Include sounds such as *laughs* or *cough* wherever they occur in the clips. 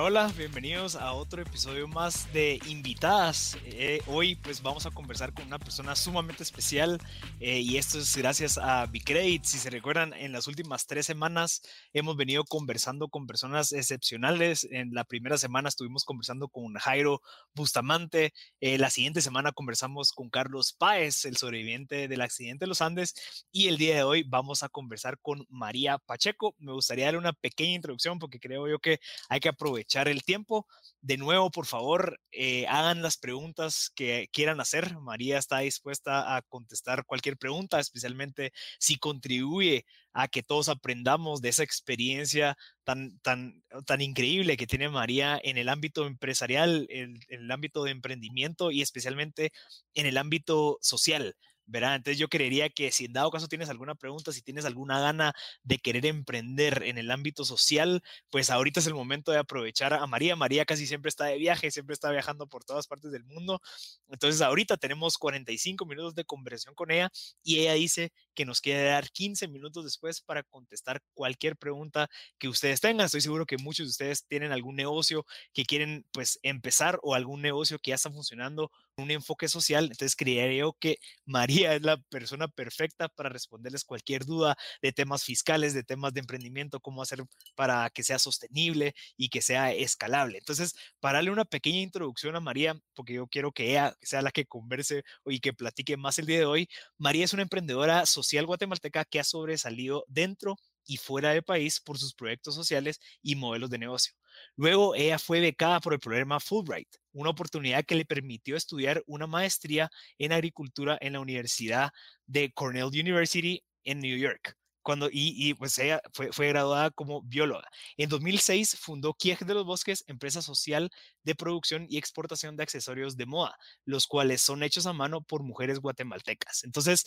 Hola, hola, bienvenidos a otro episodio más de Invitadas. Eh, hoy pues vamos a conversar con una persona sumamente especial eh, y esto es gracias a Bicredit. Si se recuerdan, en las últimas tres semanas hemos venido conversando con personas excepcionales. En la primera semana estuvimos conversando con Jairo Bustamante. Eh, la siguiente semana conversamos con Carlos Páez, el sobreviviente del accidente de los Andes. Y el día de hoy vamos a conversar con María Pacheco. Me gustaría darle una pequeña introducción porque creo yo que hay que aprovechar echar el tiempo. De nuevo, por favor, eh, hagan las preguntas que quieran hacer. María está dispuesta a contestar cualquier pregunta, especialmente si contribuye a que todos aprendamos de esa experiencia tan, tan, tan increíble que tiene María en el ámbito empresarial, en el ámbito de emprendimiento y especialmente en el ámbito social. ¿Verdad? Entonces yo creería que si en dado caso tienes alguna pregunta, si tienes alguna gana de querer emprender en el ámbito social, pues ahorita es el momento de aprovechar a María. María casi siempre está de viaje, siempre está viajando por todas partes del mundo. Entonces ahorita tenemos 45 minutos de conversación con ella y ella dice que nos quiere dar 15 minutos después para contestar cualquier pregunta que ustedes tengan. Estoy seguro que muchos de ustedes tienen algún negocio que quieren pues empezar o algún negocio que ya está funcionando, un enfoque social. Entonces creería que María es la persona perfecta para responderles cualquier duda de temas fiscales, de temas de emprendimiento, cómo hacer para que sea sostenible y que sea escalable. Entonces, para darle una pequeña introducción a María, porque yo quiero que ella sea la que converse y que platique más el día de hoy, María es una emprendedora social guatemalteca que ha sobresalido dentro y fuera del país por sus proyectos sociales y modelos de negocio. Luego, ella fue becada por el programa Fulbright, una oportunidad que le permitió estudiar una maestría en agricultura en la Universidad de Cornell University en New York. Cuando, y, pues ella fue, fue, graduada como bióloga. En 2006 fundó Kiej de los Bosques, empresa social de producción y exportación de accesorios de moda, los cuales son hechos a mano por mujeres guatemaltecas. Entonces,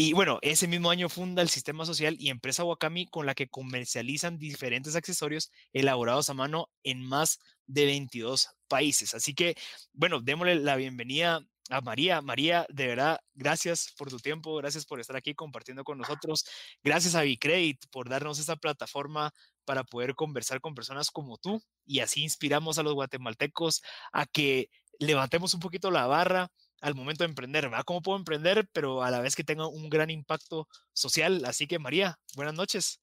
y bueno, ese mismo año funda el Sistema Social y Empresa Wakami con la que comercializan diferentes accesorios elaborados a mano en más de 22 países. Así que, bueno, démosle la bienvenida a María. María, de verdad, gracias por tu tiempo, gracias por estar aquí compartiendo con nosotros. Gracias a Bicredit por darnos esta plataforma para poder conversar con personas como tú y así inspiramos a los guatemaltecos a que levantemos un poquito la barra al momento de emprender, ¿verdad? ¿Cómo puedo emprender, pero a la vez que tenga un gran impacto social? Así que María, buenas noches.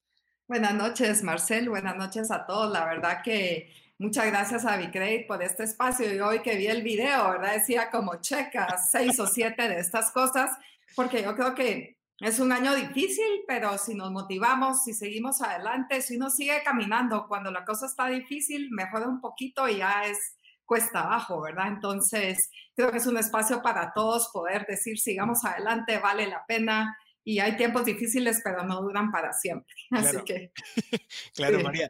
Buenas noches, Marcel. Buenas noches a todos. La verdad que muchas gracias a Bicredit por este espacio. Y hoy que vi el video, ¿verdad? Decía como checa seis o siete de estas cosas, porque yo creo que es un año difícil, pero si nos motivamos, si seguimos adelante, si uno sigue caminando, cuando la cosa está difícil, mejora un poquito y ya es cuesta abajo, ¿verdad? Entonces, creo que es un espacio para todos poder decir, sigamos adelante, vale la pena. Y hay tiempos difíciles, pero no duran para siempre. *laughs* Así que. *laughs* claro, María.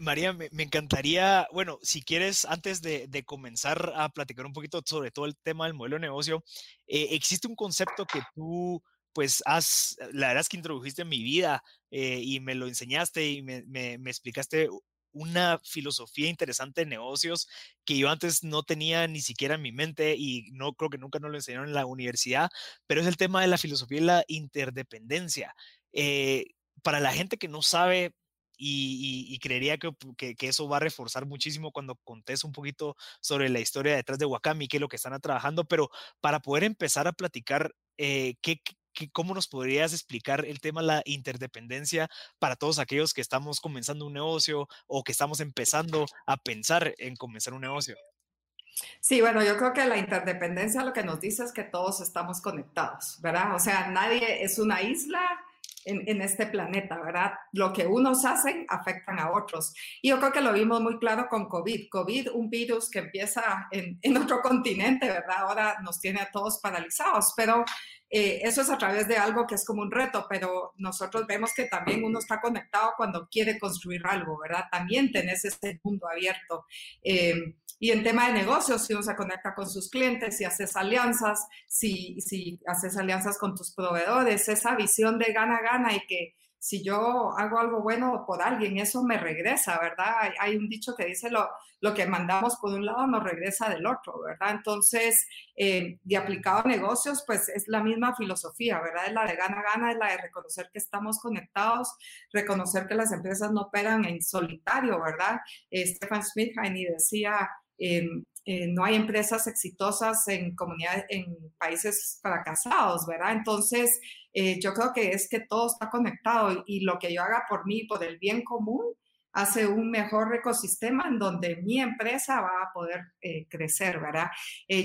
María, me, encantaría, bueno, si quieres, antes de, comenzar a platicar un poquito sobre todo el tema del modelo de negocio, eh, existe un concepto que tú, pues, has, la verdad es que introdujiste en mi vida eh, y me lo enseñaste y me, me explicaste una filosofía interesante de negocios que yo antes no tenía ni siquiera en mi mente y no creo que nunca nos lo enseñaron en la universidad, pero es el tema de la filosofía y la interdependencia. Eh, para la gente que no sabe y, creería que, que, eso va a reforzar muchísimo cuando contes un poquito sobre la historia detrás de Wakami, qué es lo que están trabajando, pero para poder empezar a platicar eh, qué, ¿cómo nos podrías explicar el tema de la interdependencia para todos aquellos que estamos comenzando un negocio o que estamos empezando a pensar en comenzar un negocio? Sí, bueno, yo creo que la interdependencia lo que nos dice es que todos estamos conectados, ¿verdad? O sea, nadie es una isla en, este planeta, ¿verdad? Lo que unos hacen afectan a otros. Y yo creo que lo vimos muy claro con COVID. COVID, un virus que empieza en, en otro continente, ¿verdad? Ahora nos tiene a todos paralizados, pero eh, eso es a través de algo que es como un reto, pero nosotros vemos que también uno está conectado cuando quiere construir algo, ¿verdad? También tenés ese mundo abierto. Eh, y en tema de negocios, si uno se conecta con sus clientes, si haces alianzas, si, si haces alianzas con tus proveedores, esa visión de gana-gana y que si yo hago algo bueno por alguien, eso me regresa, ¿verdad? Hay, un dicho que dice lo, lo, que mandamos por un lado nos regresa del otro, ¿verdad? Entonces, eh, de aplicado a negocios, pues es la misma filosofía, ¿verdad? Es la de gana-gana, es la de reconocer que estamos conectados, reconocer que las empresas no operan en solitario, ¿verdad? Eh, Stefan Smith decía... Eh, no hay empresas exitosas en comunidades, en países fracasados, ¿verdad? Entonces, eh, yo creo que es que todo está conectado y, lo que yo haga por mí, por el bien común, hace un mejor ecosistema en donde mi empresa va a poder eh, crecer, ¿verdad?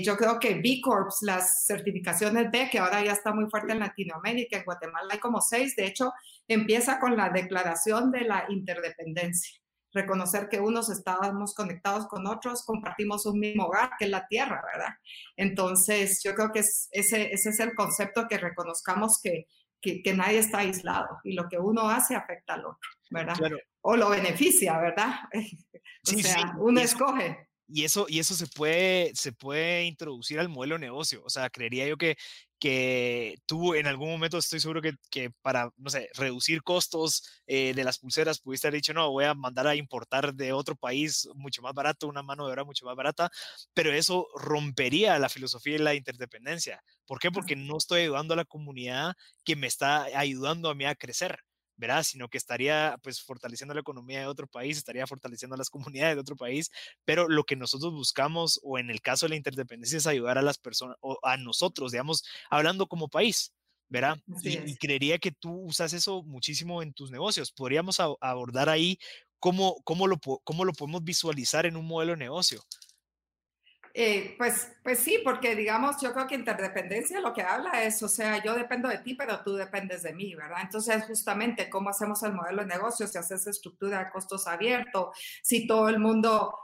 yo creo que B Corps, las certificaciones B, que ahora ya está muy fuerte en Latinoamérica, en Guatemala hay como seis, de hecho, empieza con la declaración de la interdependencia reconocer que unos estábamos conectados con otros, compartimos un mismo hogar, que es la tierra, ¿verdad? Entonces, yo creo que ese, ese es el concepto que reconozcamos que, que, nadie está aislado y lo que uno hace afecta al otro, ¿verdad? O lo beneficia, ¿verdad? *laughs* o sea, uno escoge y eso, y eso se, puede, se puede introducir al modelo de negocio. O sea, creería yo que, que tú en algún momento estoy seguro que, que para, no sé, reducir costos eh, de las pulseras pudiste haber dicho, no, voy a mandar a importar de otro país mucho más barato, una mano de obra mucho más barata, pero eso rompería la filosofía de la interdependencia. ¿Por qué? Porque no estoy ayudando a la comunidad que me está ayudando a mí a crecer. ¿Verdad? Sino que estaría pues fortaleciendo la economía de otro país, estaría fortaleciendo las comunidades de otro país, pero lo que nosotros buscamos o en el caso de la interdependencia es ayudar a las personas o a nosotros, digamos, hablando como país. ¿verdad? Y, creería que tú usas eso muchísimo en tus negocios. Podríamos abordar ahí cómo, cómo, lo, cómo lo podemos visualizar en un modelo de negocio. Eh, pues, pues sí, porque digamos, yo creo que interdependencia lo que habla es, o sea, yo dependo de ti, pero tú dependes de mí, ¿verdad? Entonces, justamente, ¿cómo hacemos el modelo de negocio? Si haces estructura de costos abierto, si todo el mundo,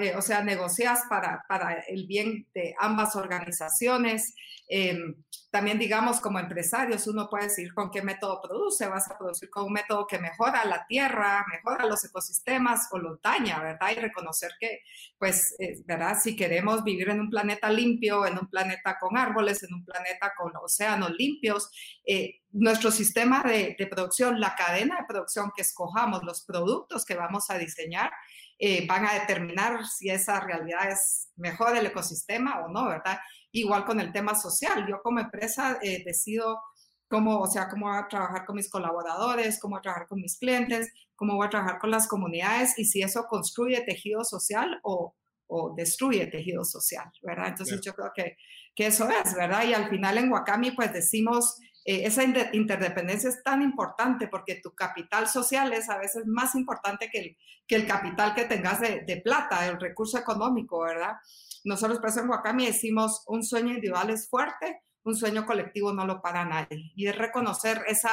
eh, o sea, negocias para, para el bien de ambas organizaciones. Em, también, digamos, como empresarios, uno puede decir con qué método produce. Vas a producir con un método que mejora la tierra, mejora los ecosistemas o los daña, ¿verdad? Y reconocer que, pues, ¿verdad? Si queremos vivir en un planeta limpio, en un planeta con árboles, en un planeta con océanos limpios, eh, nuestro sistema de, producción, la cadena de producción que escojamos, los productos que vamos a diseñar, eh, van a determinar si esa realidad es mejor el ecosistema o no, ¿verdad? Igual con el tema social. Yo como empresa eh, decido cómo, o sea, cómo voy a trabajar con mis colaboradores, cómo voy a trabajar con mis clientes, cómo voy a trabajar con las comunidades y si eso construye tejido social o, o destruye tejido social, ¿verdad? Entonces yo creo que, que, eso es, ¿verdad? Y al final en Wakami pues decimos, eh, esa interdependencia es tan importante porque tu capital social es a veces más importante que el, que el capital que tengas de, de plata, el recurso económico, ¿verdad? Nosotros, por eso en Wakami decimos, un sueño individual es fuerte, un sueño colectivo no lo para nadie. Y es reconocer esa,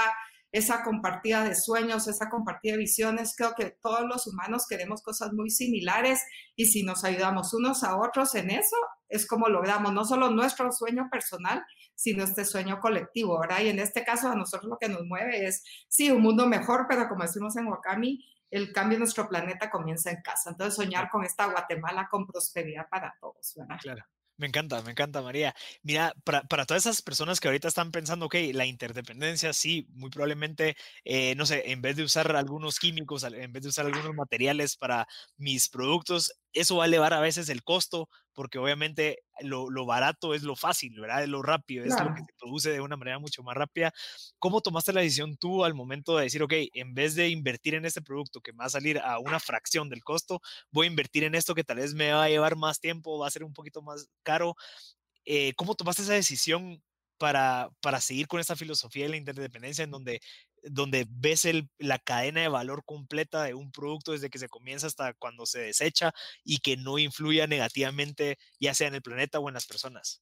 esa compartida de sueños, esa compartida de visiones. Creo que todos los humanos queremos cosas muy similares y si nos ayudamos unos a otros en eso, es como logramos no solo nuestro sueño personal, sino este sueño colectivo, ¿verdad? Y en este caso a nosotros lo que nos mueve es, sí, un mundo mejor, pero como decimos en Wakami, el cambio en nuestro planeta comienza en casa. Entonces, soñar con esta Guatemala con prosperidad para todos, ¿verdad? Claro. Me encanta, me encanta, María. Mira, para, para, todas esas personas que ahorita están pensando, ok, la interdependencia, sí, muy probablemente, eh, no sé, en vez de usar algunos químicos, en vez de usar algunos materiales para mis productos, eso va a elevar a veces el costo, porque obviamente lo, lo barato es lo fácil, ¿verdad? Es lo rápido, es lo que se produce de una manera mucho más rápida. ¿Cómo tomaste la decisión tú al momento de decir, ok, en vez de invertir en este producto que me va a salir a una fracción del costo, voy a invertir en esto que tal vez me va a llevar más tiempo, va a ser un poquito más caro? Eh, ¿Cómo tomaste esa decisión para, para seguir con esta filosofía de la interdependencia en donde, donde ves la cadena de valor completa de un producto desde que se comienza hasta cuando se desecha y que no influya negativamente ya sea en el planeta o en las personas?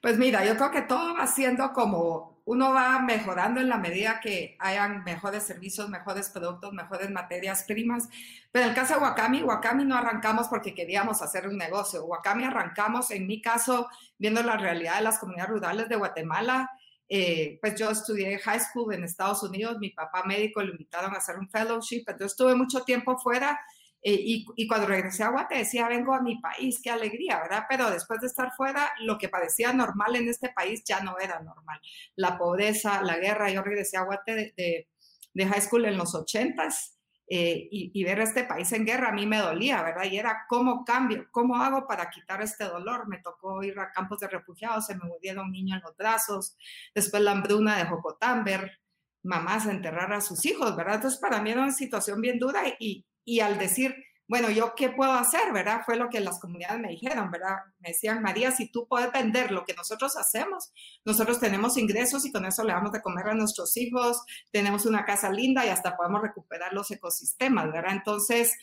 Pues mira, yo creo que todo va siendo como uno va mejorando en la medida que hayan mejores servicios, mejores productos, mejores materias primas. Pero en el caso de Wakami, Wakami no arrancamos porque queríamos hacer un negocio. Wakami arrancamos, en mi caso, viendo la realidad de las comunidades rurales de Guatemala. Eh, pues yo estudié high school en Estados Unidos, mi papá médico lo invitaron a hacer un fellowship, entonces estuve mucho tiempo fuera eh, y, cuando regresé a Guate decía, vengo a mi país, qué alegría, ¿verdad? Pero después de estar fuera, lo que parecía normal en este país ya no era normal. La pobreza, la guerra, yo regresé a Guate de, de high school en los ochentas eh, y, ver este país en guerra a mí me dolía, ¿verdad? Y era cómo cambio, cómo hago para quitar este dolor. Me tocó ir a campos de refugiados, se me murieron un niño en los brazos, después la hambruna de Jocotán, ver mamás enterrar a sus hijos, ¿verdad? Entonces para mí era una situación bien dura y, y al decir, bueno, ¿yo qué puedo hacer, verdad? Fue lo que las comunidades me dijeron, ¿verdad? Me decían, María, si tú puedes vender lo que nosotros hacemos, nosotros tenemos ingresos y con eso le damos de comer a nuestros hijos, tenemos una casa linda y hasta podemos recuperar los ecosistemas, ¿verdad? Entonces,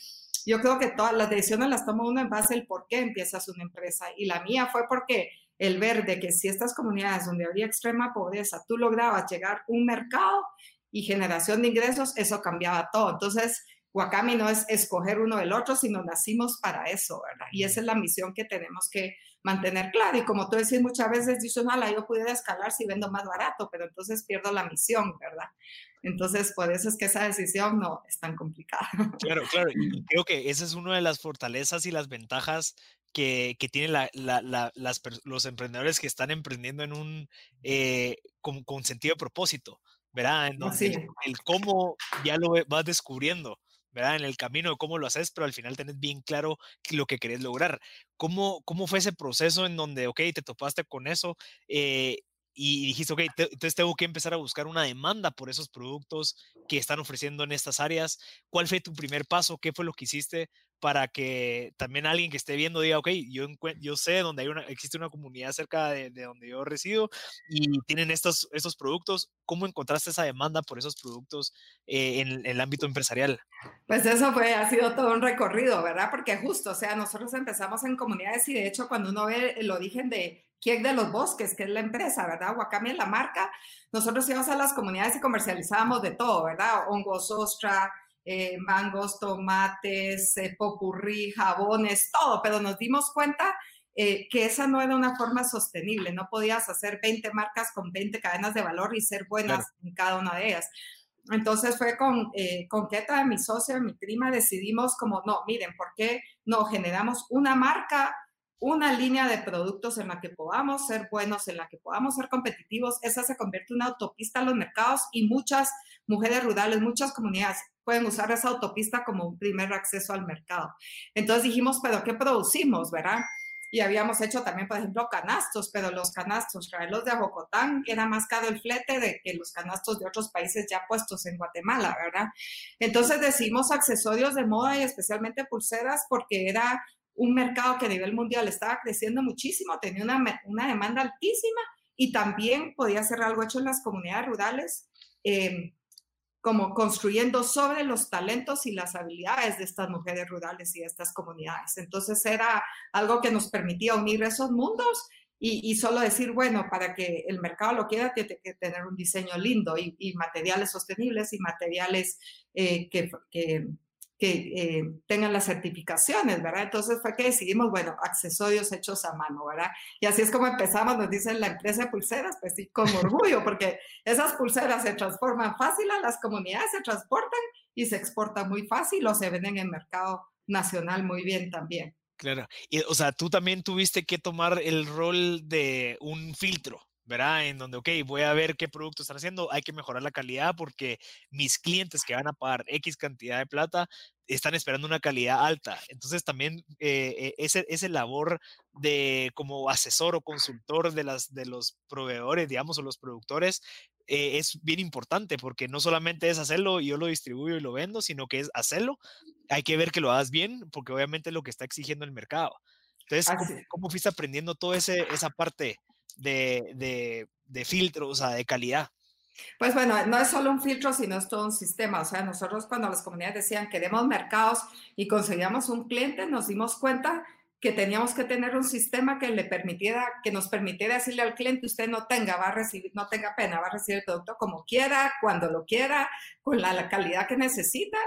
yo creo que todas las decisiones las toma uno en base al por qué empiezas una empresa. Y la mía fue porque el ver de que si estas comunidades donde había extrema pobreza, tú lograbas llegar un mercado y generación de ingresos, eso cambiaba todo. Entonces, Wakami no es escoger uno del otro, sino nacimos para eso, ¿verdad? Y esa es la misión que tenemos que mantener clara. Y como tú decís muchas veces, dices, no, yo pudiera escalar si vendo más barato, pero entonces pierdo la misión, ¿verdad? Entonces, por eso es que esa decisión no es tan complicada. Claro, claro. *laughs* Y creo que esa es una de las fortalezas y las ventajas que, que tienen los emprendedores que están emprendiendo en un, eh, con, sentido de propósito, ¿verdad? En donde el cómo ya lo vas descubriendo. ¿Verdad? En el camino de cómo lo haces, pero al final tenés bien claro lo que querés lograr. ¿Cómo, cómo fue ese proceso en donde, ok, te topaste con eso eh, y dijiste, ok, entonces tengo que empezar a buscar una demanda por esos productos que están ofreciendo en estas áreas? ¿Cuál fue tu primer paso? ¿Qué fue lo que hiciste para que también alguien que esté viendo diga, ok, yo, yo sé dónde hay una, existe una comunidad cerca de, donde yo resido y tienen estos, estos productos. ¿Cómo encontraste esa demanda por esos productos eh, en, el ámbito empresarial? Pues eso fue, ha sido todo un recorrido, ¿verdad? Porque justo, o sea, nosotros empezamos en comunidades y de hecho cuando uno ve el origen de quién de los Bosques, que es la empresa, ¿verdad? Wakami es la marca, nosotros íbamos a las comunidades y comercializábamos de todo, ¿verdad? Hongos, ostra, eh, mangos, tomates, eh, popurrí, jabones, todo, pero nos dimos cuenta eh, que esa no era una forma sostenible, no podías hacer 20 marcas con 20 cadenas de valor y ser buenas en cada una de ellas. Entonces fue con, con Keta, mi socia, mi prima, decidimos como, no, miren, ¿por qué no generamos una marca una línea de productos en la que podamos ser buenos, en la que podamos ser competitivos, esa se convierte en una autopista a los mercados y muchas mujeres rurales, muchas comunidades pueden usar esa autopista como un primer acceso al mercado. Entonces dijimos, pero ¿qué producimos, verdad? Y habíamos hecho también, por ejemplo, canastos, pero los canastos, los de Jocotán, era más caro el flete de que los canastos de otros países ya puestos en Guatemala, ¿verdad? Entonces decidimos accesorios de moda y especialmente pulseras porque era un mercado que a nivel mundial estaba creciendo muchísimo, tenía una, una demanda altísima y también podía ser algo hecho en las comunidades rurales, em, como construyendo sobre los talentos y las habilidades de estas mujeres rurales y de estas comunidades. Entonces era algo que nos permitía unir esos mundos y, solo decir, bueno, para que el mercado lo quiera, tiene que tener un diseño lindo y, materiales sostenibles y materiales eh, que, que que eh, tengan las certificaciones, ¿verdad? Entonces fue que decidimos, bueno, accesorios hechos a mano, ¿verdad? Y así es como empezamos, nos dicen la empresa de pulseras, pues sí, con orgullo, *laughs* porque esas pulseras se transforman fácil a las comunidades, se transportan y se exportan muy fácil o se venden en mercado nacional muy bien también. Claro, y o sea, tú también tuviste que tomar el rol de un filtro, ¿verdad? En donde, ok, voy a ver qué producto están haciendo, hay que mejorar la calidad porque mis clientes que van a pagar X cantidad de plata están esperando una calidad alta. Entonces también eh, ese, ese labor de como asesor o consultor de, las, de los proveedores, digamos, o los productores, eh, es bien importante porque no solamente es hacerlo y yo lo distribuyo y lo vendo, sino que es hacerlo. Hay que ver que lo hagas bien porque obviamente es lo que está exigiendo el mercado. Entonces, ¿cómo, ¿cómo, fuiste aprendiendo toda esa parte de, de, de filtro, o sea, de calidad? Pues bueno, no es solo un filtro, sino es todo un sistema. O sea, nosotros cuando las comunidades decían queremos mercados y conseguíamos un cliente, nos dimos cuenta que teníamos que tener un sistema que le permitiera, que nos permitiera decirle al cliente, usted no tenga, va a recibir, no tenga pena, va a recibir el producto como quiera, cuando lo quiera, con la calidad que necesita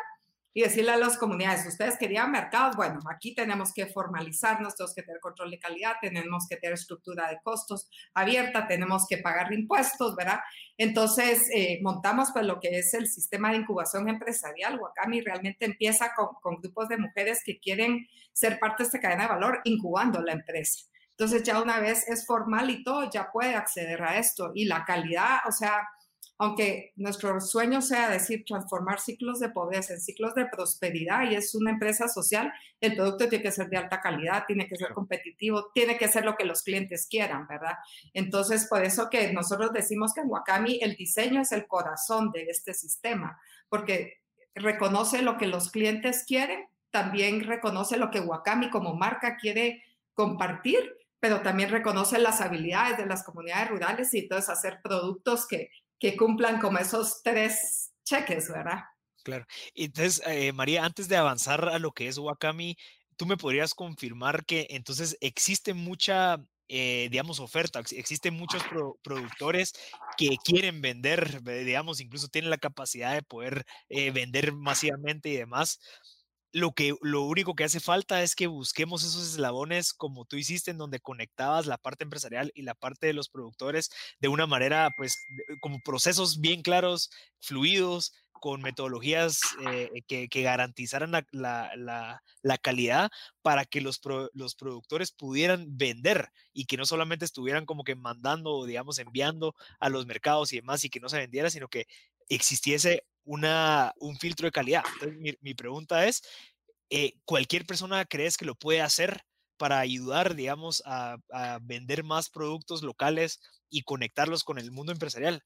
y decirle a las comunidades, ustedes querían mercados, bueno, aquí tenemos que formalizarnos, tenemos que tener control de calidad, tenemos que tener estructura de costos abierta, tenemos que pagar impuestos, ¿verdad? Entonces, eh, montamos pues lo que es el sistema de incubación empresarial. Wakami realmente empieza con, con grupos de mujeres que quieren ser parte de esta cadena de valor, incubando la empresa. Entonces, ya una vez es formal y todo, ya puede acceder a esto. Y la calidad, o sea, aunque nuestro sueño sea decir transformar ciclos de pobreza en ciclos de prosperidad y es una empresa social, el producto tiene que ser de alta calidad, tiene que ser competitivo, tiene que ser lo que los clientes quieran, ¿verdad? Entonces, por eso que nosotros decimos que en Wakami el diseño es el corazón de este sistema, porque reconoce lo que los clientes quieren, también reconoce lo que Wakami como marca quiere compartir, pero también reconoce las habilidades de las comunidades rurales y entonces hacer productos que, que cumplan como esos tres cheques, ¿verdad? Claro. Entonces, eh, María, antes de avanzar a lo que es Wakami, ¿tú me podrías confirmar que entonces existe mucha eh, digamos, oferta. Existen muchos productores que quieren vender, digamos, incluso tienen la capacidad de poder eh, vender masivamente y demás. Lo, que, lo único que hace falta es que busquemos esos eslabones como tú hiciste, en donde conectabas la parte empresarial y la parte de los productores de una manera, pues, como procesos bien claros, fluidos, con metodologías eh, que, garantizaran la, calidad para que los, los productores pudieran vender y que no solamente estuvieran como que mandando, digamos, enviando a los mercados y demás y que no se vendiera, sino que existiese una, un filtro de calidad. Entonces, mi, pregunta es, eh, ¿cualquier persona crees que lo puede hacer para ayudar, digamos, a, a vender más productos locales y conectarlos con el mundo empresarial?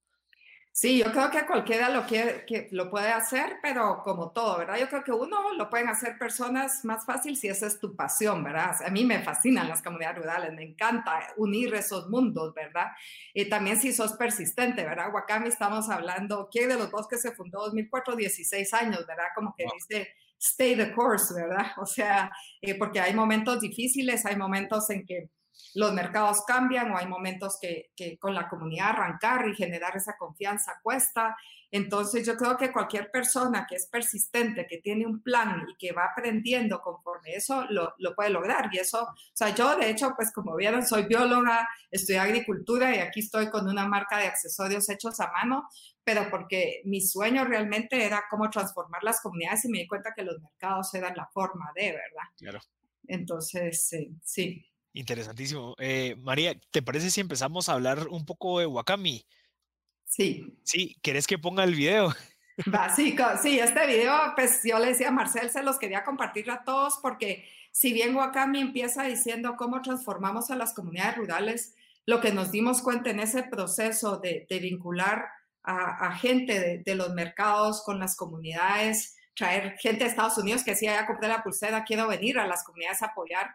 Sí, yo creo que cualquiera lo, quiere, que lo puede hacer, pero como todo, ¿verdad? Yo creo que uno lo pueden hacer personas más fácil si esa es tu pasión, ¿verdad? A mí me fascinan las comunidades rurales, me encanta unir esos mundos, ¿verdad? Y también si sos persistente, ¿verdad? Wakami estamos hablando, ¿quién de los dos que se fundó 2004, 16 años, ¿verdad? Como que dice stay the course, ¿verdad? *laughs* O sea, eh, porque hay momentos difíciles, hay momentos en que los mercados cambian o hay momentos que, con la comunidad arrancar y generar esa confianza cuesta. Entonces yo creo que cualquier persona que es persistente, que tiene un plan y que va aprendiendo conforme eso, lo, puede lograr. Y eso, o sea, yo de hecho, pues como vieron, soy bióloga, estudié agricultura y aquí estoy con una marca de accesorios hechos a mano, pero porque mi sueño realmente era cómo transformar las comunidades y me di cuenta que los mercados eran la forma de, ¿verdad? Claro. Entonces, sí. Interesantísimo. Eh, María, ¿te parece si empezamos a hablar un poco de Wakami? Sí. Sí, ¿querés que ponga el video? Va, sí, este video, pues yo le decía a Marcel, se los quería compartir a todos porque si bien Wakami empieza diciendo cómo transformamos a las comunidades rurales, lo que nos dimos cuenta en ese proceso de, vincular a, gente de, de, los mercados con las comunidades, traer gente de Estados Unidos que decía, ya compré la pulsera, quiero venir a las comunidades a apoyar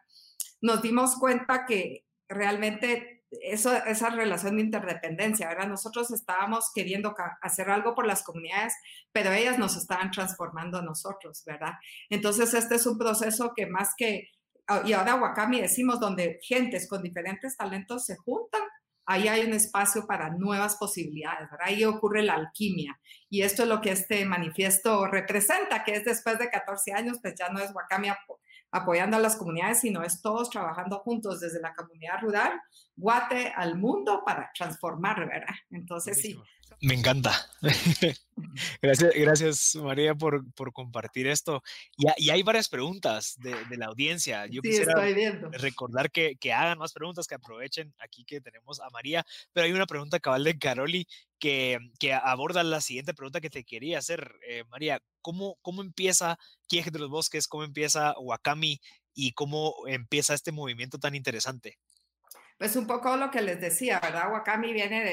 nos dimos cuenta que realmente eso, esa relación de interdependencia, ¿verdad? Nosotros estábamos queriendo hacer algo por las comunidades, pero ellas nos estaban transformando a nosotros, ¿verdad? Entonces, este es un proceso que más que, ah, y ahora Wakami decimos, donde gentes con diferentes talentos se juntan, ahí hay un espacio para nuevas posibilidades, ¿verdad? Ahí ocurre la alquimia. Y esto es lo que este manifiesto representa, que es después de 14 años, pues ya no es Wakami apoyando a las comunidades, sino es todos trabajando juntos desde la comunidad rural, Guate al mundo para transformar, ¿verdad? Entonces sí. Me encanta. *laughs* gracias, gracias María por, por compartir esto. Y, y, hay varias preguntas de, de la audiencia. Yo quisiera recordar que, que, hagan más preguntas, que aprovechen aquí que tenemos a María, pero hay una pregunta cabal de Caroli que, que aborda la siguiente pregunta que te quería hacer, eh, María. ¿Cómo, ¿Cómo empieza Quieje de los Bosques? ¿Cómo empieza Wakami? ¿Y cómo empieza este movimiento tan interesante? Pues un poco lo que les decía, ¿verdad? Wakami viene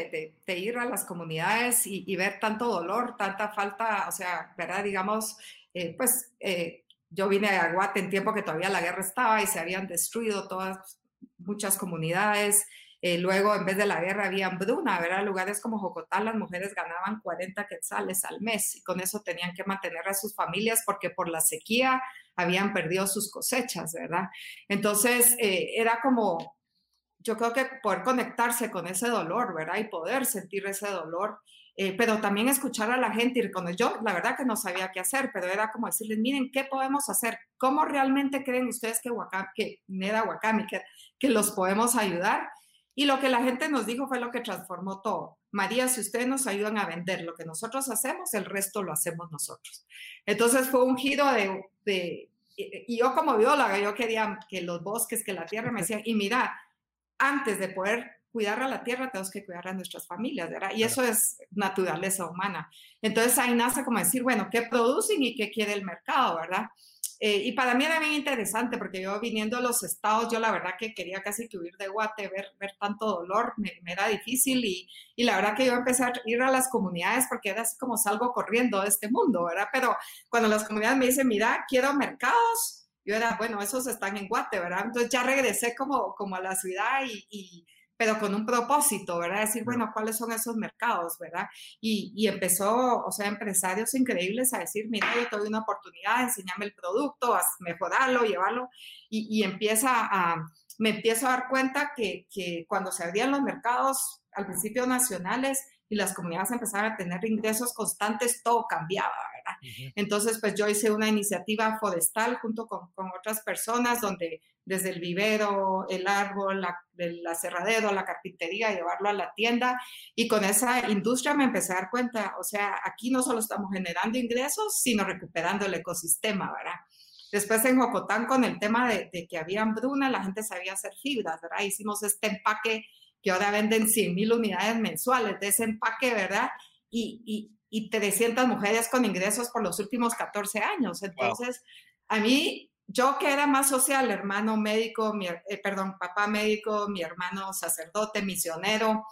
de, ir a las comunidades y, ver tanto dolor, tanta falta, o sea, ¿verdad? Digamos, eh, pues eh, yo vine a Guate en tiempo que todavía la guerra estaba y se habían destruido todas, muchas comunidades. Eh, luego, en vez de la guerra, había hambruna, ¿verdad? Lugares como Jocotá, las mujeres ganaban 40 quetzales al mes y con eso tenían que mantener a sus familias porque por la sequía habían perdido sus cosechas, ¿verdad? Entonces, era como yo creo que poder conectarse con ese dolor, ¿verdad? Y poder sentir ese dolor, eh, pero también escuchar a la gente y cuando yo, la verdad que no sabía qué hacer, pero era como decirles, miren, ¿qué podemos hacer? ¿Cómo realmente creen ustedes que, Wakami, que Neda Wakami, que, que los podemos ayudar? Y lo que la gente nos dijo fue lo que transformó todo. María, si ustedes nos ayudan a vender lo que nosotros hacemos, el resto lo hacemos nosotros. Entonces fue un giro de, de y yo como bióloga, yo quería que los bosques, que la tierra me decían, y mira, antes de poder cuidar a la tierra, tenemos que cuidar a nuestras familias, ¿verdad? Y eso es naturaleza humana. Entonces ahí nace como decir, bueno, ¿qué producen y qué quiere el mercado, ¿verdad? Eh, y para mí era bien interesante porque yo viniendo a los estados, yo la verdad que quería casi que huir de Guate, ver, ver tanto dolor, me, era difícil y, y, la verdad que yo empecé a ir a las comunidades porque era así como salgo corriendo de este mundo, ¿verdad? Pero cuando las comunidades me dicen, mira, quiero mercados, yo era, bueno, esos están en Guate, ¿verdad? Entonces ya regresé como, como a la ciudad y pero con un propósito, ¿verdad? Decir, bueno, ¿cuáles son esos mercados, ¿verdad? Y, y, empezó, o sea, empresarios increíbles a decir, mira, yo te doy una oportunidad, enseñame el producto, mejorarlo, llevarlo, y, y, empieza a, me empiezo a dar cuenta que, que cuando se abrían los mercados, al principio nacionales, y las comunidades empezaron a tener ingresos constantes, todo cambiaba, Entonces, pues yo hice una iniciativa forestal junto con, con, otras personas donde desde el vivero, el árbol, la, el aserradero, la carpintería, llevarlo a la tienda. Y con esa industria me empecé a dar cuenta, o sea, aquí no solo estamos generando ingresos, sino recuperando el ecosistema, ¿verdad? Después en Jocotán con el tema de, de que había hambruna, la gente sabía hacer fibras, ¿verdad? Hicimos este empaque que ahora venden 100 mil unidades mensuales de ese empaque, ¿verdad? Y, y, y 300 mujeres con ingresos por los últimos 14 años. Entonces, a mí, yo que era más social, hermano médico, mi, eh, perdón, papá médico, mi hermano sacerdote, misionero,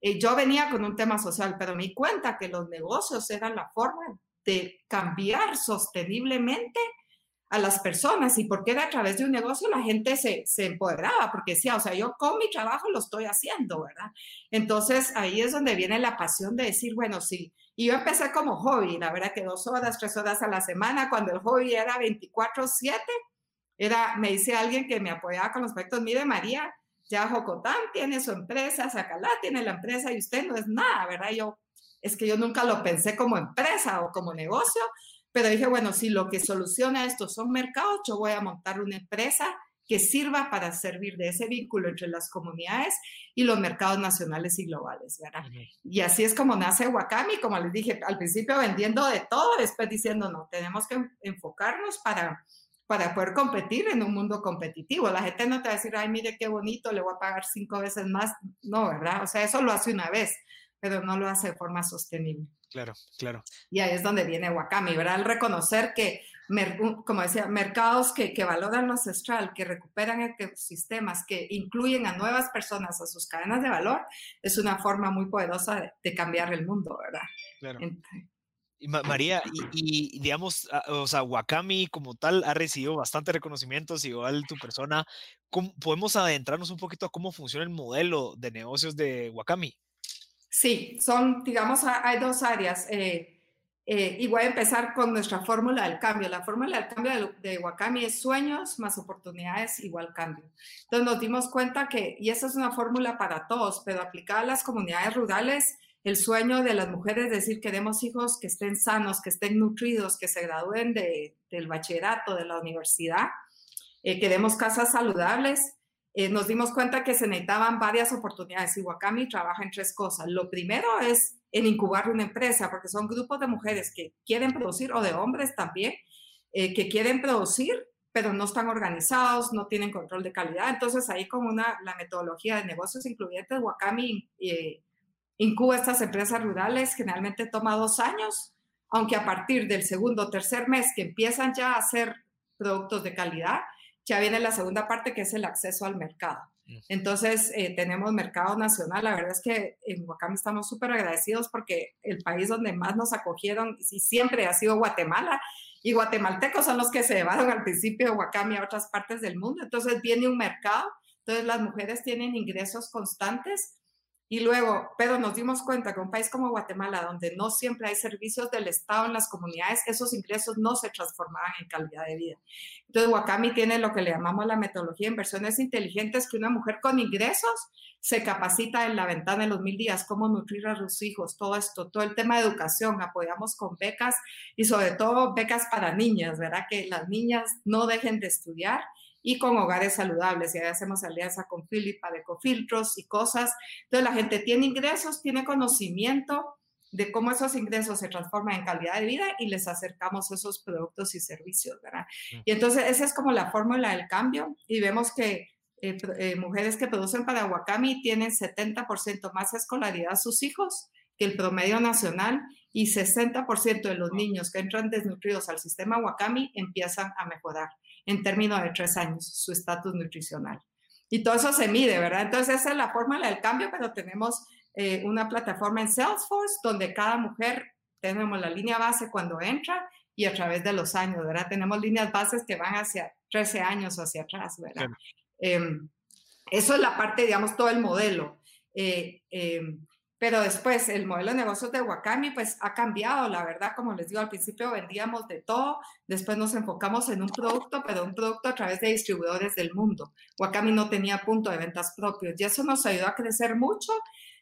eh, yo venía con un tema social, pero me di cuenta que los negocios eran la forma de cambiar sosteniblemente a las personas y porque era a través de un negocio la gente se, se empoderaba, porque decía, o sea, yo con mi trabajo lo estoy haciendo, ¿verdad? Entonces ahí es donde viene la pasión de decir, bueno, sí, y yo empecé como hobby, la verdad que dos horas, tres horas a la semana, cuando el hobby era 24/7, era, me dice alguien que me apoyaba con los proyectos, mire María, ya Jocotán tiene su empresa, Sacalá tiene la empresa y usted no es nada, ¿verdad? Yo, es que yo nunca lo pensé como empresa o como negocio, pero dije, bueno, si lo que soluciona esto son mercados, yo voy a montar una empresa que sirva para servir de ese vínculo entre las comunidades y los mercados nacionales y globales, ¿verdad? Y así es como nace Wakami, como les dije al principio, vendiendo de todo, después diciendo, no, tenemos que enfocarnos para, para poder competir en un mundo competitivo. La gente no te va a decir, ay, mire qué bonito, le voy a pagar cinco veces más. No, ¿verdad? O sea, eso lo hace una vez, pero no lo hace de forma sostenible. Claro, claro. Y ahí es donde viene Wakami, ¿verdad? El reconocer que, como decía, mercados que, que valoran lo ancestral, que recuperan ecosistemas, que incluyen a nuevas personas a sus cadenas de valor, es una forma muy poderosa de, cambiar el mundo, ¿verdad? Claro. y María, y, digamos, o sea, Wakami como tal ha recibido bastante reconocimientos, igual tu persona. ¿Podemos adentrarnos un poquito a cómo funciona el modelo de negocios de Wakami? Sí, son, digamos, hay dos áreas. Eh, eh, y voy a empezar con nuestra fórmula del cambio. La fórmula del cambio de, de, Wakami es sueños más oportunidades igual cambio. Entonces nos dimos cuenta que, y esa es una fórmula para todos, pero aplicada a las comunidades rurales, el sueño de las mujeres es decir, queremos hijos que estén sanos, que estén nutridos, que se gradúen de, del bachillerato, de la universidad, eh, queremos casas saludables, eh, nos dimos cuenta que se necesitaban varias oportunidades y Wakami trabaja en tres cosas. Lo primero es en incubar una empresa, porque son grupos de mujeres que quieren producir, o de hombres también, eh, que quieren producir, pero no están organizados, no tienen control de calidad. Entonces ahí como una, la metodología de negocios incluyentes, Wakami eh, incuba estas empresas rurales, generalmente toma dos años, aunque a partir del segundo o tercer mes que empiezan ya a hacer productos de calidad, ya viene la segunda parte que es el acceso al mercado. Entonces, eh, tenemos mercado nacional. La verdad es que en Wakami estamos súper agradecidos porque el país donde más nos acogieron y siempre ha sido Guatemala. Y guatemaltecos son los que se llevaron al principio de Wakami a otras partes del mundo. Entonces, viene un mercado. Entonces, las mujeres tienen ingresos constantes y luego, pero nos dimos cuenta que un país como Guatemala, donde no siempre hay servicios del Estado en las comunidades, esos ingresos no se transformaban en calidad de vida. Entonces, Wakami tiene lo que le llamamos la metodología de inversiones inteligentes, que una mujer con ingresos se capacita en la ventana de los mil días, cómo nutrir a sus hijos, todo esto, todo el tema de educación, apoyamos con becas y sobre todo becas para niñas, ¿verdad? Que las niñas no dejen de estudiar y con hogares saludables. Y ahí hacemos alianza con Filipa de Cofiltros y cosas. Entonces la gente tiene ingresos, tiene conocimiento de cómo esos ingresos se transforman en calidad de vida y les acercamos esos productos y servicios, ¿verdad? Y entonces esa es como la fórmula del cambio y vemos que eh, eh, mujeres que producen para Wakami tienen 70% más escolaridad sus hijos que el promedio nacional y 60% de los niños que entran desnutridos al sistema Wakami empiezan a mejorar en términos de tres años su estatus nutricional. Y todo eso se mide, ¿verdad? Entonces esa es la fórmula del cambio, pero tenemos eh, una plataforma en Salesforce donde cada mujer tenemos la línea base cuando entra y a través de los años, ¿verdad? Tenemos líneas bases que van hacia 13 años hacia atrás, ¿verdad? Em, eso es la parte, digamos, todo el modelo. Eh, em, pero después el modelo de negocios de Wakami pues ha cambiado, la verdad, como les digo, al principio vendíamos de todo, después nos enfocamos en un producto, pero un producto a través de distribuidores del mundo. Wakami no tenía punto de ventas propios y eso nos ayudó a crecer mucho,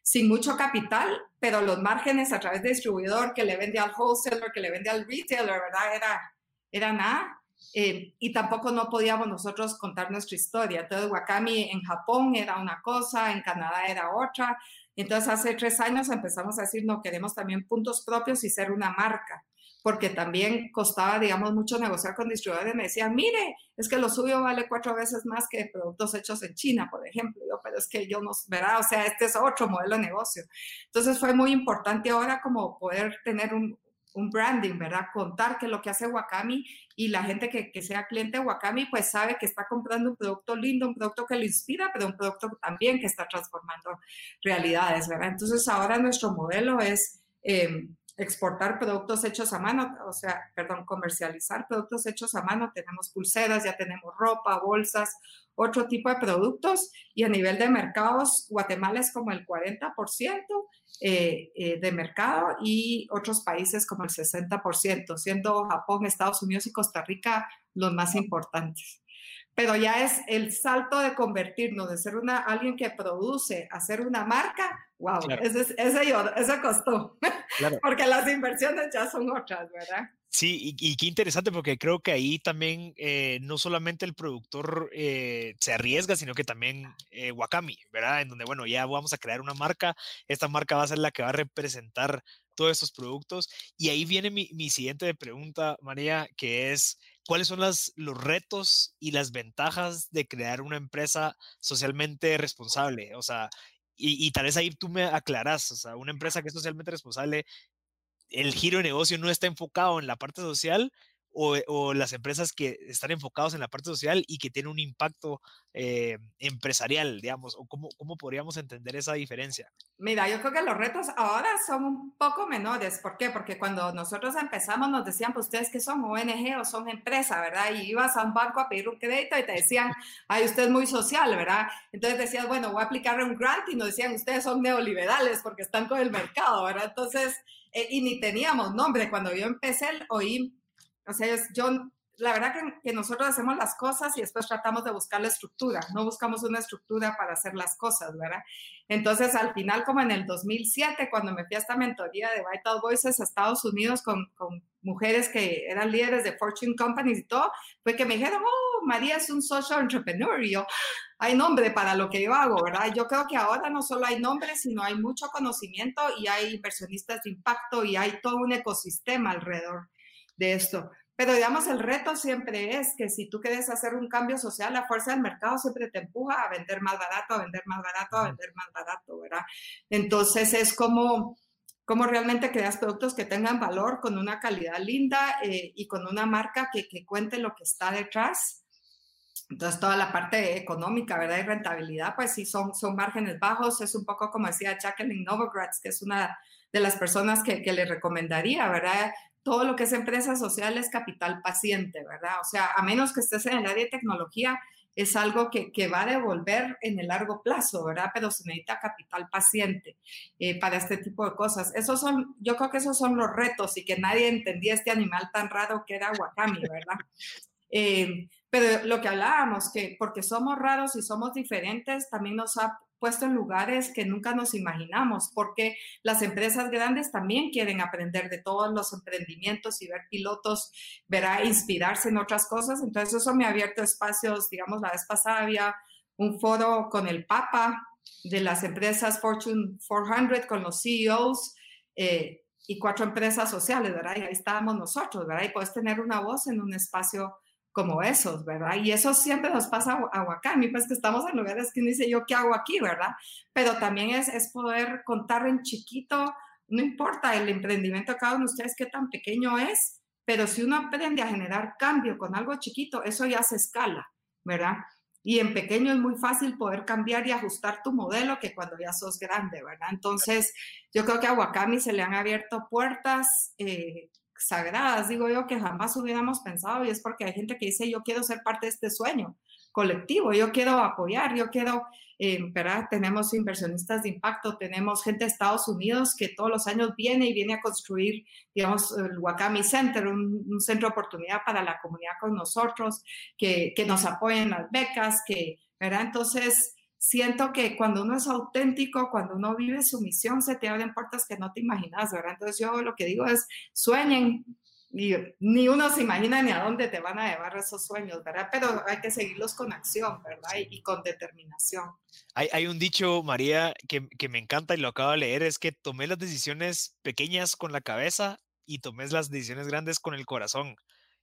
sin mucho capital, pero los márgenes a través de distribuidor que le vende al wholesaler, que le vende al retailer, ¿verdad? Era, era nada. Eh, y tampoco no podíamos nosotros contar nuestra historia. Entonces, Wakami en Japón era una cosa, en Canadá era otra, entonces, hace tres años empezamos a decir, no, queremos también puntos propios y ser una marca, porque también costaba, digamos, mucho negociar con distribuidores. Me decían, mire, es que lo suyo vale cuatro veces más que productos hechos en China, por ejemplo. Yo, pero es que yo no, verá, o sea, este es otro modelo de negocio. Entonces, fue muy importante ahora como poder tener un, un branding, ¿verdad? Contar que lo que hace Wakami y la gente que, que, sea cliente de Wakami, pues sabe que está comprando un producto lindo, un producto que lo inspira, pero un producto también que está transformando realidades, ¿verdad? Entonces ahora nuestro modelo es eh, exportar productos hechos a mano, o sea, perdón, comercializar productos hechos a mano. Tenemos pulseras, ya tenemos ropa, bolsas, otro tipo de productos y a nivel de mercados, Guatemala es como el 40% eh, eh, de mercado y otros países como el 60%, siendo Japón, Estados Unidos y Costa Rica los más importantes. Pero ya es el salto de convertirnos de ser una, alguien que produce a ser una marca, wow, ese, ese, costó, *laughs* porque las inversiones ya son otras, ¿verdad? Sí, y, qué interesante porque creo que ahí también eh, no solamente el productor eh, se arriesga, sino que también eh, Wakami, ¿verdad? En donde, bueno, ya vamos a crear una marca, esta marca va a ser la que va a representar todos estos productos. Y ahí viene mi, mi siguiente pregunta, María, que es, ¿cuáles son los retos y las ventajas de crear una empresa socialmente responsable? O sea, y, y, tal vez ahí tú me aclarás, o sea, una empresa que es socialmente responsable el giro de negocio no está enfocado en la parte social o, las empresas que están enfocados en la parte social y que tienen un impacto eh, empresarial, digamos, o cómo, cómo podríamos entender esa diferencia. Mira, yo creo que los retos ahora son un poco menores. ¿Por qué? Porque cuando nosotros empezamos nos decían, pues ustedes que son ONG o son empresa, ¿verdad? Y ibas a un banco a pedir un crédito y te decían, ay, usted es muy social, ¿verdad? Entonces decías, bueno, voy a aplicar un grant y nos decían, ustedes son neoliberales porque están con el mercado, ¿verdad? Entonces, eh, y ni teníamos nombre. Cuando yo empecé, oí, o sea, yo, la verdad que, que, nosotros hacemos las cosas y después tratamos de buscar la estructura, no buscamos una estructura para hacer las cosas, ¿verdad? Entonces, al final, como en el 2007, cuando me fui a esta mentoría de Vital Voices a Estados Unidos con, con mujeres que eran líderes de Fortune Companies y todo, fue que me dijeron, oh, María es un social entrepreneur. Y yo, hay nombre para lo que yo hago, ¿verdad? Yo creo que ahora no solo hay nombre, sino hay mucho conocimiento y hay inversionistas de impacto y hay todo un ecosistema alrededor de esto. Pero digamos, el reto siempre es que si tú quieres hacer un cambio social, la fuerza del mercado siempre te empuja a vender más barato, a vender más barato, a vender más barato, ¿verdad? Entonces es como, como realmente creas productos que tengan valor, con una calidad linda eh, y con una marca que, que cuente lo que está detrás entonces, toda la parte económica, ¿verdad? Y rentabilidad, pues sí, son, son márgenes bajos. Es un poco como decía Jacqueline Novogratz, que es una de las personas que, que le recomendaría, ¿verdad? Todo lo que es empresa social es capital paciente, ¿verdad? O sea, a menos que estés en el área de tecnología, es algo que, que va a devolver en el largo plazo, ¿verdad? Pero se necesita capital paciente eh, para este tipo de cosas. Esos son, yo creo que esos son los retos y que nadie entendía este animal tan raro que era Wakami, ¿verdad? *laughs* Eh, pero lo que hablábamos, que porque somos raros y somos diferentes, también nos ha puesto en lugares que nunca nos imaginamos, porque las empresas grandes también quieren aprender de todos los emprendimientos y ver pilotos, verá, inspirarse en otras cosas. Entonces eso me ha abierto espacios, digamos, la vez pasada había un foro con el Papa de las empresas Fortune 400, con los CEOs. Eh, y cuatro empresas sociales, ¿verdad? Y ahí estábamos nosotros, ¿verdad? Y puedes tener una voz en un espacio como esos, ¿verdad? Y eso siempre nos pasa a mí pues que estamos en lugares que uno dice, ¿yo qué hago aquí, verdad? Pero también es, es poder contar en chiquito, no importa el emprendimiento de cada uno de ustedes qué tan pequeño es, pero si uno aprende a generar cambio con algo chiquito, eso ya se escala, ¿verdad? Y en pequeño es muy fácil poder cambiar y ajustar tu modelo que cuando ya sos grande, ¿verdad? Entonces, yo creo que a Wakami se le han abierto puertas eh, sagradas, digo yo, que jamás hubiéramos pensado y es porque hay gente que dice, yo quiero ser parte de este sueño colectivo, yo quiero apoyar, yo quiero, eh, ¿verdad? Tenemos inversionistas de impacto, tenemos gente de Estados Unidos que todos los años viene y viene a construir, digamos, el Wakami Center, un, centro de oportunidad para la comunidad con nosotros, que, que nos apoyen las becas, que, ¿verdad? Entonces, siento que cuando uno es auténtico, cuando uno vive su misión, se te abren puertas que no te imaginas, ¿verdad? Entonces yo lo que digo es, sueñen, y ni uno se imagina ni a dónde te van a llevar esos sueños, ¿verdad? Pero hay que seguirlos con acción, ¿verdad? Y, con determinación. Hay, hay, un dicho, María, que, que, me encanta y lo acabo de leer, es que tomé las decisiones pequeñas con la cabeza y tomes las decisiones grandes con el corazón.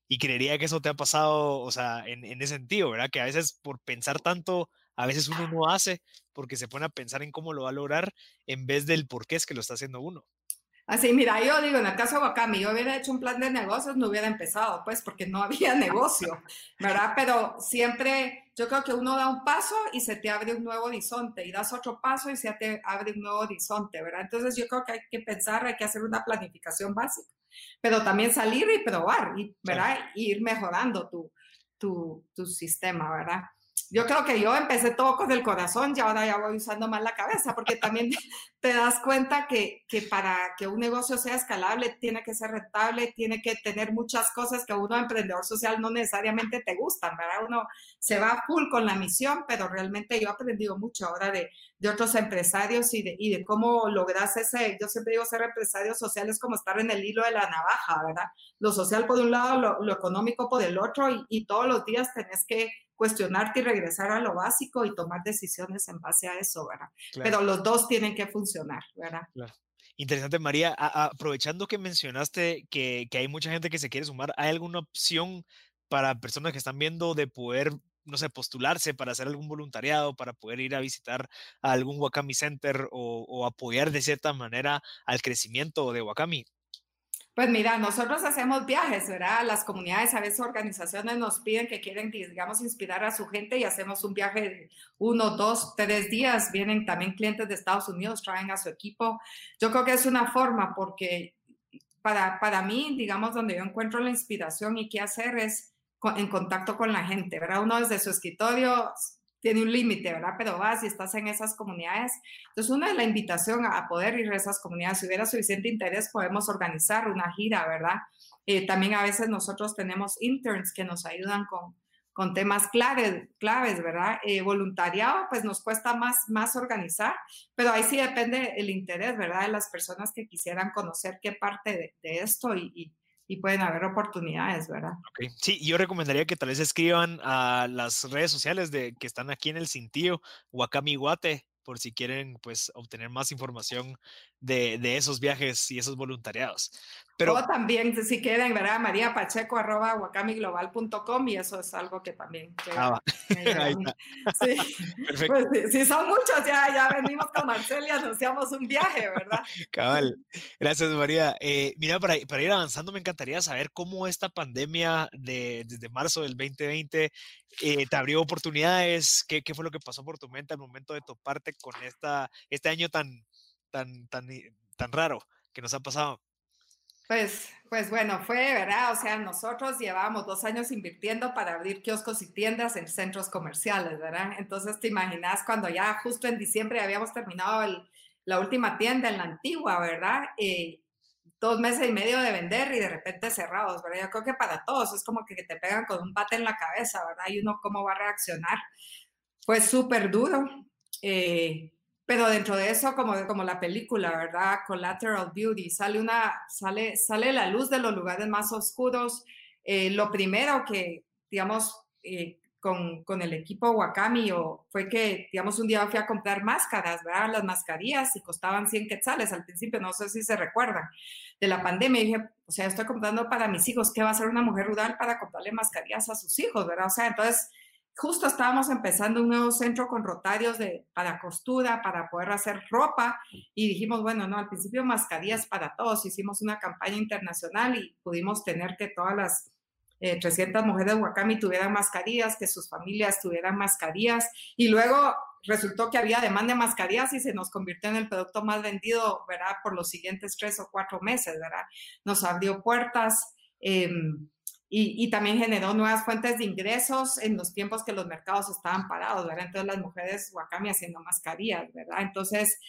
Y creería que eso te ha pasado, o sea, en, en ese sentido, ¿verdad? Que a veces por pensar tanto a veces uno no hace porque se pone a pensar en cómo lo va a lograr en vez del por qué es que lo está haciendo uno. Así, mira, yo digo, en el caso de Wakami, yo hubiera hecho un plan de negocios, no hubiera empezado, pues, porque no *laughs* había negocio, ¿verdad? Pero siempre, yo creo que uno da un paso y se te abre un nuevo horizonte, y das otro paso y se te abre un nuevo horizonte, ¿verdad? Entonces, yo creo que hay que pensar, hay que hacer una planificación básica, pero también salir y probar, ¿verdad? Y ir mejorando tu, tu, tu sistema, ¿verdad? Yo creo que yo empecé todo con el corazón y ahora ya voy usando más la cabeza, porque también *laughs* te das cuenta que, que, para que un negocio sea escalable tiene que ser rentable, tiene que tener muchas cosas que uno emprendedor social no necesariamente te gustan, ¿verdad? Uno se va full con la misión, pero realmente yo he aprendido mucho ahora de, de otros empresarios y de, y de cómo logras ese, yo siempre digo ser empresario social es como estar en el hilo de la navaja, ¿verdad? Lo social por un lado, lo, económico por el otro y todos los días tenés que cuestionarte y regresar a lo básico y tomar decisiones en base a eso, ¿verdad? Pero los dos tienen que funcionar, ¿verdad? Interesante, María. aprovechando que mencionaste que, que hay mucha gente que se quiere sumar, ¿hay alguna opción para personas que están viendo de poder no sé, postularse para hacer algún voluntariado, para poder ir a visitar a algún Wakami Center o, o, apoyar de cierta manera al crecimiento de Wakami? Pues mira, nosotros hacemos viajes, ¿verdad? Las comunidades, a veces organizaciones nos piden que quieren, digamos, inspirar a su gente y hacemos un viaje de uno, dos, tres días. Vienen también clientes de Estados Unidos, traen a su equipo. Yo creo que es una forma porque para, para mí, digamos, donde yo encuentro la inspiración y qué hacer es en contacto con la gente, ¿verdad? Uno desde su escritorio tiene un límite, ¿verdad? Pero vas y estás en esas comunidades. Entonces, una es la invitación a poder ir a esas comunidades. Si hubiera suficiente interés, podemos organizar una gira, ¿verdad? Eh, también a veces nosotros tenemos interns que nos ayudan con, con temas claves, claves ¿verdad? Eh, voluntariado, pues nos cuesta más, más organizar, pero ahí sí depende el interés, ¿verdad? De las personas que quisieran conocer qué parte de, de esto y, y y pueden haber oportunidades, ¿verdad? Okay. Sí, yo recomendaría que tal vez escriban a las redes sociales de que están aquí en el cintillo, Wakami por si quieren pues obtener más información de, de esos viajes y esos voluntariados. Pero o también si quieren, ¿verdad? María Pacheco arroba wakamiglobal.com y eso es algo que también. ah, *laughs* ahí está. Sí. *laughs* Perfecto. Pues, si, son muchos, ya, ya venimos con Marcel y anunciamos un viaje, ¿verdad? Cabal. Gracias, María. Eh, mira, para, para, ir avanzando, me encantaría saber cómo esta pandemia de, desde marzo del 2020 eh, te abrió oportunidades. ¿Qué, ¿Qué fue lo que pasó por tu mente al momento de toparte con esta, este año tan, tan, tan, tan raro que nos ha pasado? Pues, pues bueno, fue, ¿verdad? O sea, nosotros llevábamos dos años invirtiendo para abrir kioscos y tiendas en centros comerciales, ¿verdad? Entonces, te imaginas cuando ya justo en diciembre habíamos terminado la última tienda en la antigua, ¿verdad? Eh, dos meses y medio de vender y de repente cerrados, ¿verdad? Yo creo que para todos es como que te pegan con un bate en la cabeza, ¿verdad? Y uno cómo va a reaccionar. Fue súper duro. Eh, pero dentro de eso, como, como la película, ¿verdad? Collateral Beauty, sale, una, sale, sale la luz de los lugares más oscuros. Eh, lo primero que, digamos, eh, con, con, el equipo Wakami o fue que, digamos, un día fui a comprar máscaras, ¿verdad? Las mascarillas y costaban 100 quetzales al principio, no sé si se recuerdan, de la pandemia. Y dije, o sea, estoy comprando para mis hijos, ¿qué va a hacer una mujer rural para comprarle mascarillas a sus hijos, ¿verdad? O sea, entonces, justo estábamos empezando un nuevo centro con rotarios de, para costura, para poder hacer ropa y dijimos, bueno, no, al principio mascarillas para todos. Hicimos una campaña internacional y pudimos tener que todas las 300 eh, mujeres de Wakami tuvieran mascarillas, que sus familias tuvieran mascarillas y luego resultó que había demanda de mascarillas y se nos convirtió en el producto más vendido, ¿verdad? Por los siguientes tres o cuatro meses, ¿verdad? Nos abrió puertas em, y, también generó nuevas fuentes de ingresos en los tiempos que los mercados estaban parados, ¿verdad? Entonces las mujeres Wakami haciendo mascarillas, ¿verdad? Entonces,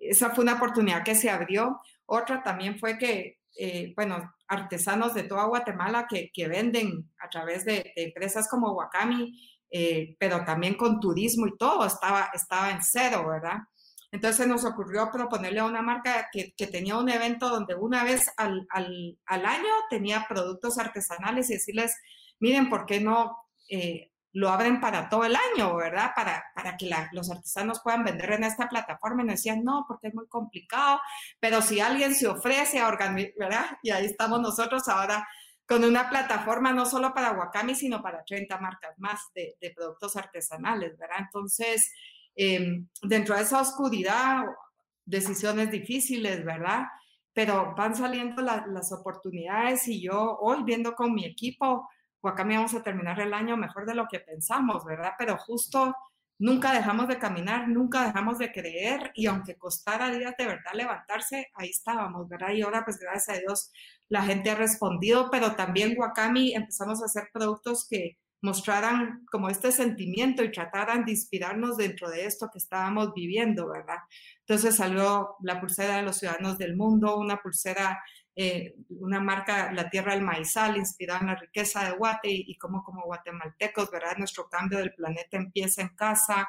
esa fue una oportunidad que se abrió. Otra también fue que eh, bueno, artesanos de toda Guatemala que, que venden a través de, empresas como Wakami, eh, pero también con turismo y todo, estaba, estaba en cero, ¿verdad? Entonces nos ocurrió proponerle a una marca que, que tenía un evento donde una vez al, al, año tenía productos artesanales y decirles, miren, ¿por qué no eh, lo abren para todo el año, ¿verdad? Para, para que los artesanos puedan vender en esta plataforma. Y nos decían, no, porque es muy complicado, pero si alguien se ofrece a organizar, ¿verdad? Y ahí estamos nosotros ahora con una plataforma no solo para Wakami, sino para 30 marcas más de, productos artesanales, ¿verdad? Entonces, em, dentro de esa oscuridad, decisiones difíciles, ¿verdad? Pero van saliendo las oportunidades y yo hoy viendo con mi equipo, Guacami vamos a terminar el año mejor de lo que pensamos, ¿verdad? Pero justo nunca dejamos de caminar, nunca dejamos de creer y aunque costara días de verdad levantarse, ahí estábamos, ¿verdad? Y ahora pues gracias a Dios la gente ha respondido, pero también Wakami empezamos a hacer productos que mostraran como este sentimiento y trataran de inspirarnos dentro de esto que estábamos viviendo, ¿verdad? Entonces salió la pulsera de los ciudadanos del mundo, una pulsera eh, una marca, La Tierra del Maizal, inspirada en la riqueza de Guate y, como como guatemaltecos, ¿verdad? Nuestro cambio del planeta empieza en casa.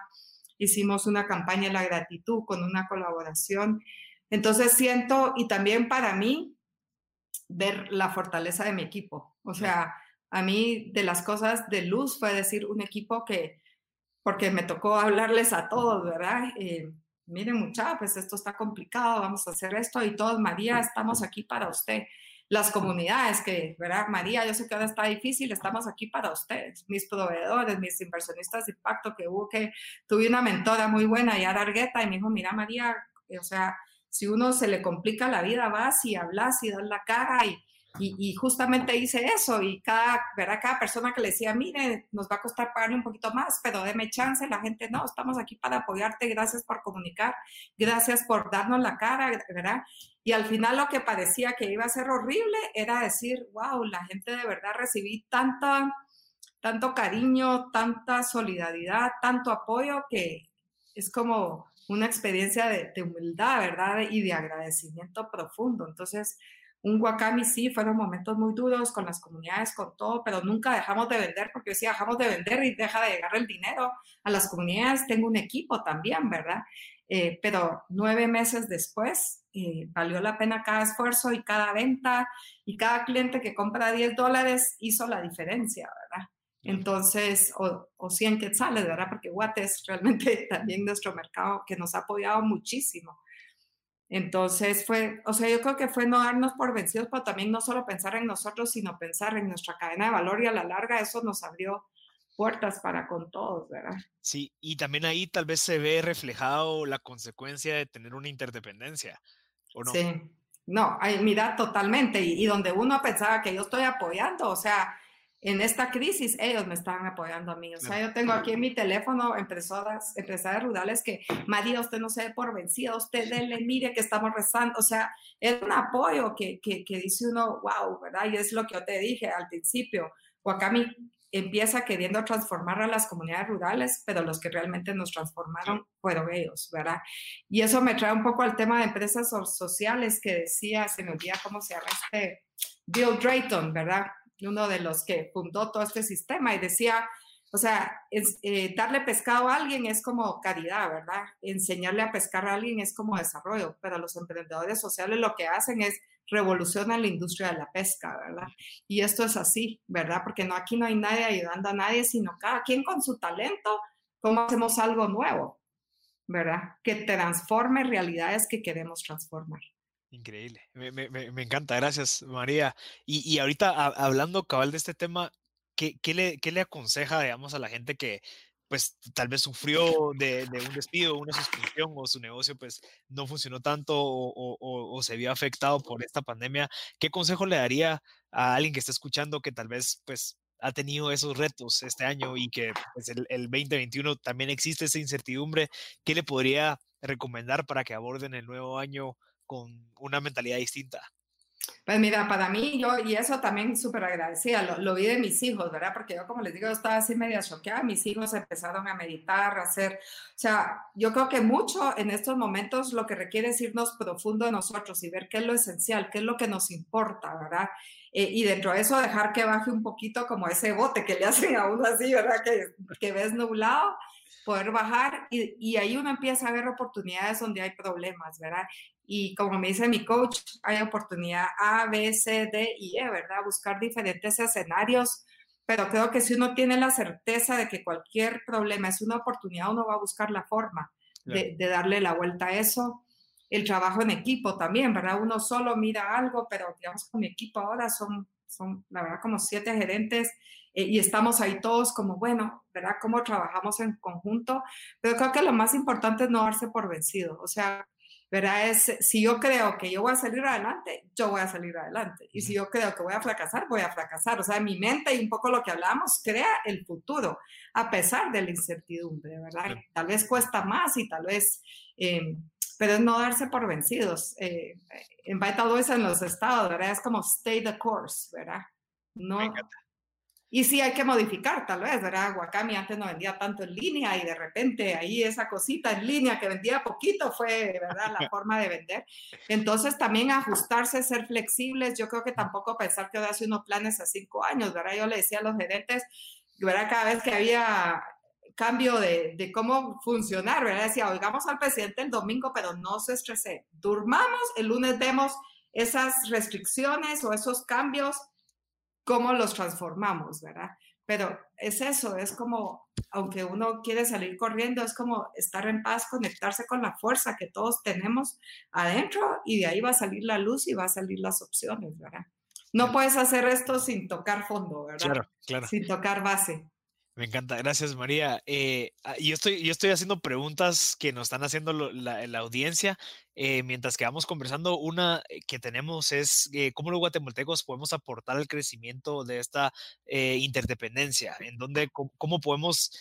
Hicimos una campaña de la gratitud con una colaboración. Entonces siento, y también para mí, ver la fortaleza de mi equipo. O sea, a mí de las cosas de luz fue decir un equipo que, porque me tocó hablarles a todos, ¿verdad? Eh, miren mucha, pues esto está complicado, vamos a hacer esto y todos, María, estamos aquí para usted. Las comunidades que, ¿verdad? María, yo sé que ahora está difícil, estamos aquí para ustedes, mis proveedores, mis inversionistas de impacto que hubo que tuve una mentora muy buena, ya Argueta, y me dijo, mira María, o sea, si uno se le complica la vida, vas y hablas y das la cara y, y, justamente hice eso y cada, ¿verdad? cada persona que le decía, mire, nos va a costar pagarle un poquito más, pero deme chance, la gente, no, estamos aquí para apoyarte, gracias por comunicar, gracias por darnos la cara, ¿verdad? Y al final lo que parecía que iba a ser horrible era decir, wow, la gente de verdad recibí tanta, tanto cariño, tanta solidaridad, tanto apoyo que es como una experiencia de, de humildad, ¿verdad? Y de agradecimiento profundo. Entonces, un Wakami sí, fueron momentos muy duros con las comunidades, con todo, pero nunca dejamos de vender porque si dejamos de vender y deja de llegar el dinero a las comunidades. Tengo un equipo también, ¿verdad? Eh, pero nueve meses después eh, valió la pena cada esfuerzo y cada venta y cada cliente que compra 10 dólares hizo la diferencia, ¿verdad? Entonces, o, o 100 quetzales, ¿verdad? Porque Guate es realmente *laughs* también nuestro mercado que nos ha apoyado muchísimo. Entonces fue, o sea, yo creo que fue no darnos por vencidos, pero también no solo pensar en nosotros, sino pensar en nuestra cadena de valor y a la larga eso nos abrió puertas para con todos, ¿verdad? Sí, y también ahí tal vez se ve reflejado la consecuencia de tener una interdependencia, ¿o no? Sí, no, mira, totalmente, y, y donde uno pensaba que yo estoy apoyando, o sea, en esta crisis ellos me estaban apoyando a mí. O sea, yo tengo aquí en mi teléfono empresarias, empresarias rurales que, María, usted no se ve por vencida, usted denle, mire que estamos rezando. O sea, es un apoyo que, que, que, dice uno, wow, ¿verdad? Y es lo que yo te dije al principio. Wakami empieza queriendo transformar a las comunidades rurales, pero los que realmente nos transformaron fueron ellos, ¿verdad? Y eso me trae un poco al tema de empresas sociales que decía, se me olvida cómo se llama este, Bill Drayton, ¿verdad? Uno de los que fundó todo este sistema y decía, o sea, eh, darle pescado a alguien es como caridad, ¿verdad? Enseñarle a pescar a alguien es como desarrollo, pero los emprendedores sociales lo que hacen es revolucionar la industria de la pesca, ¿verdad? Y esto es así, ¿verdad? Porque no, aquí no hay nadie ayudando a nadie, sino cada quien con su talento, cómo hacemos algo nuevo, ¿verdad? Que transforme realidades que queremos transformar. Increíble, me, encanta, gracias María. Y, ahorita hablando cabal de este tema, ¿qué, le, ¿qué, le, aconseja, digamos, a la gente que pues tal vez sufrió de, un despido, una suspensión o su negocio pues no funcionó tanto o, o, se vio afectado por esta pandemia? ¿Qué consejo le daría a alguien que está escuchando que tal vez pues ha tenido esos retos este año y que pues, el, el 2021 también existe esa incertidumbre, ¿qué le podría recomendar para que aborden el nuevo año con una mentalidad distinta? Pues mira, para mí, yo, y eso también súper agradecida, lo, lo, vi de mis hijos, ¿verdad? Porque yo, como les digo, estaba así media choqueada, mis hijos empezaron a meditar, a hacer, o sea, yo creo que mucho en estos momentos lo que requiere es irnos profundo de nosotros y ver qué es lo esencial, qué es lo que nos importa, ¿verdad? Eh, y dentro de eso dejar que baje un poquito como ese bote que le hacen a uno así, ¿verdad? Que, que ves nublado poder bajar y, y, ahí uno empieza a ver oportunidades donde hay problemas, ¿verdad? Y como me dice mi coach, hay oportunidad A, B, C, D y E, ¿verdad? Buscar diferentes escenarios, pero creo que si uno tiene la certeza de que cualquier problema es una oportunidad, uno va a buscar la forma de, de, darle la vuelta a eso. El trabajo en equipo también, ¿verdad? Uno solo mira algo, pero digamos con mi equipo ahora son, son la verdad, como siete gerentes eh, y estamos ahí todos como, bueno, ¿verdad? Cómo trabajamos en conjunto. Pero creo que lo más importante es no darse por vencido. O sea, ¿verdad? Es, si yo creo que yo voy a salir adelante, yo voy a salir adelante. Y si yo creo que voy a fracasar, voy a fracasar. O sea, mi mente y un poco lo que hablamos crea el futuro, a pesar de la incertidumbre, ¿verdad? Tal vez cuesta más y tal vez, eh, pero es no darse por vencidos. Eh, en Vital Voice en los estados, ¿verdad? Es como stay the course, ¿verdad? No, y sí hay que modificar, tal vez, ¿verdad? Wakami antes no vendía tanto en línea y de repente ahí esa cosita en línea que vendía poquito fue, ¿verdad? La forma de vender. Entonces también ajustarse, ser flexibles. Yo creo que tampoco pensar que hace unos planes a cinco años, ¿verdad? Yo le decía a los gerentes, ¿verdad? Cada vez que había cambio de, de cómo funcionar, ¿verdad? Decía, oigamos al presidente el domingo, pero no se estrese. Durmamos, el lunes vemos esas restricciones o esos cambios cómo los transformamos, ¿verdad? Pero es eso, es como, aunque uno quiere salir corriendo, es como estar en paz, conectarse con la fuerza que todos tenemos adentro y de ahí va a salir la luz y va a salir las opciones, ¿verdad? No puedes hacer esto sin tocar fondo, ¿verdad? Claro, claro. Sin tocar base. Me encanta, gracias María. Eh, ah, yo, estoy, yo estoy haciendo preguntas que nos están haciendo la, audiencia eh, mientras que vamos conversando. Una eh, que tenemos es cómo los guatemaltecos podemos aportar al crecimiento de esta interdependencia, en donde cómo, podemos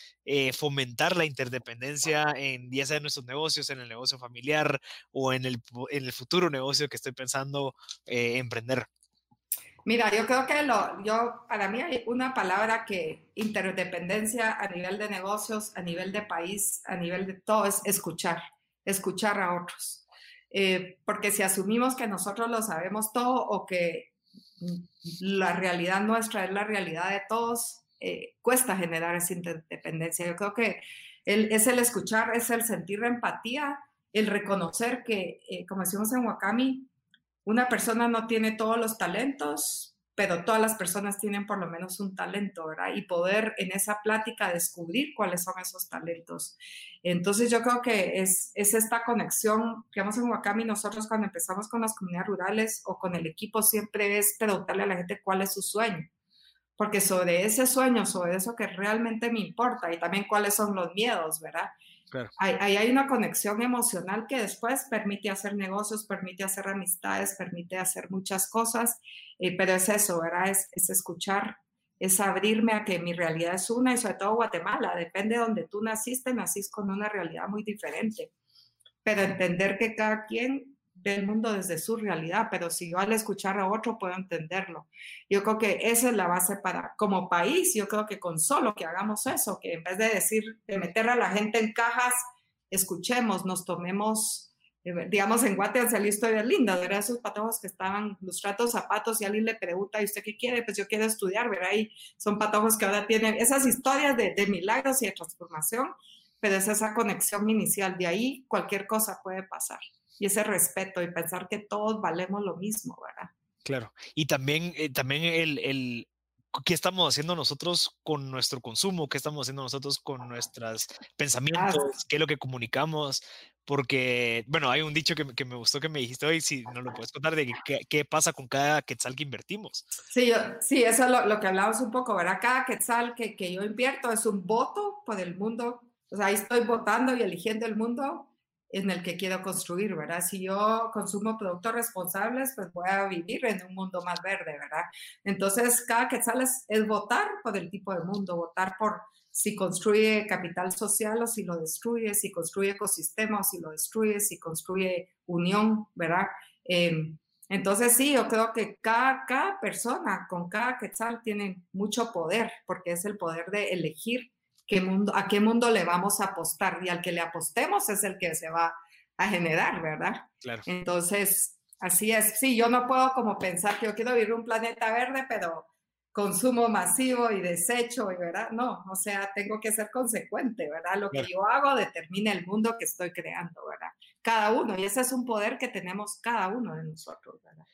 fomentar la interdependencia en ya sea en nuestros negocios, en el negocio familiar o en el, en el futuro negocio que estoy pensando emprender. Mira, yo creo que lo, yo, para mí hay una palabra que interdependencia a nivel de negocios, a nivel de país, a nivel de todo, es escuchar, escuchar a otros. Eh, porque si asumimos que nosotros lo sabemos todo o que la realidad nuestra es la realidad de todos, eh, cuesta generar esa interdependencia. Yo creo que es el escuchar, es el sentir empatía, el reconocer que, eh, como decimos en Wakami, una persona no tiene todos los talentos, pero todas las personas tienen por lo menos un talento, ¿verdad? Y poder en esa plática descubrir cuáles son esos talentos. Entonces yo creo que es, es esta conexión que vamos en Wakami nosotros cuando empezamos con las comunidades rurales o con el equipo siempre es preguntarle a la gente cuál es su sueño. Porque sobre ese sueño, sobre eso que realmente me importa y también cuáles son los miedos, ¿verdad? Ahí, hay una conexión emocional que después permite hacer negocios, permite hacer amistades, permite hacer muchas cosas, eh, pero es eso, ¿verdad? Es, es, escuchar, es abrirme a que mi realidad es una y sobre todo Guatemala, depende de donde tú naciste, nacís con una realidad muy diferente, pero entender que cada quien del mundo desde su realidad, pero si yo al escuchar a otro puedo entenderlo. Yo creo que esa es la base para, como país, yo creo que con solo que hagamos eso, que en vez de decir, de meter a la gente en cajas, escuchemos, nos tomemos eh, digamos, en Guate han salido historias lindas, ¿verdad? Esos patojos que estaban lustrando zapatos y alguien le pregunta, ¿y usted qué quiere? Pues yo quiero estudiar, ¿verdad? Y son patojos que ahora tienen esas historias de, de milagros y de transformación, pero es esa conexión inicial. De ahí cualquier cosa puede pasar. Y ese respeto y pensar que todos valemos lo mismo, ¿verdad? Claro. Y también, eh, también el, el, qué estamos haciendo nosotros con nuestro consumo, qué estamos haciendo nosotros con nuestros pensamientos, qué es lo que comunicamos, porque, bueno, hay un dicho que, que, me gustó que me dijiste hoy, si no lo puedes contar, de qué, qué pasa con cada quetzal que invertimos. Sí, yo, sí eso es lo, lo, que hablamos un poco, ¿verdad? Cada quetzal que, que yo invierto es un voto por el mundo, o sea, ahí estoy votando y eligiendo el mundo en el que quiero construir, ¿verdad? Si yo consumo productos responsables, pues voy a vivir en un mundo más verde, ¿verdad? Entonces, cada quetzal es, es votar por el tipo de mundo, votar por si construye capital social o si lo destruye, si construye ecosistema o si lo destruye, si construye unión, ¿verdad? Eh, entonces sí, yo creo que cada, cada persona con cada quetzal tiene mucho poder, porque es el poder de elegir qué mundo, a qué mundo le vamos a apostar y al que le apostemos es el que se va a generar, ¿verdad? Claro. Entonces, así es. Sí, yo no puedo como pensar que yo quiero vivir un planeta verde, pero consumo masivo y desecho, ¿verdad? No, o sea, tengo que ser consecuente, ¿verdad? Lo que yo hago determina el mundo que estoy creando, ¿verdad? Cada uno, y ese es un poder que tenemos cada uno de nosotros, ¿verdad?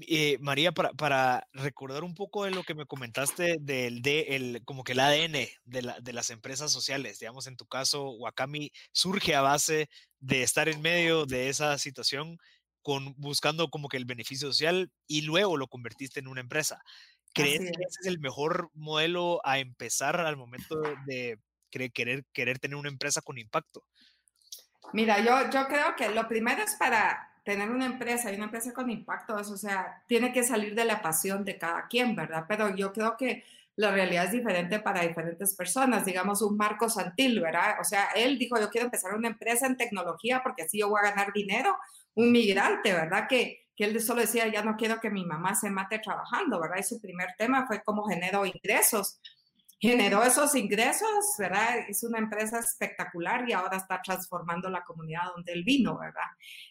Eh, María, para, para, recordar un poco de lo que me comentaste del de el, como que el ADN de, la, de, las empresas sociales, digamos, en tu caso, Wakami surge a base de estar en medio de esa situación con, buscando como que el beneficio social y luego lo convertiste en una empresa. ¿Crees que ese es el mejor modelo a empezar al momento de querer, querer tener una empresa con impacto? Mira, yo, yo creo que lo primero es para tener una empresa y una empresa con impacto, o sea, tiene que salir de la pasión de cada quien, ¿verdad? Pero yo creo que la realidad es diferente para diferentes personas. Digamos, un Marco Santil, ¿verdad? O sea, él dijo, yo quiero empezar una empresa en tecnología porque así yo voy a ganar dinero. Un migrante, ¿verdad? Que, que él solo decía, ya no quiero que mi mamá se mate trabajando, ¿verdad? Y su primer tema fue cómo genero ingresos generó esos ingresos, ¿verdad? Es una empresa espectacular y ahora está transformando la comunidad donde él vino, ¿verdad?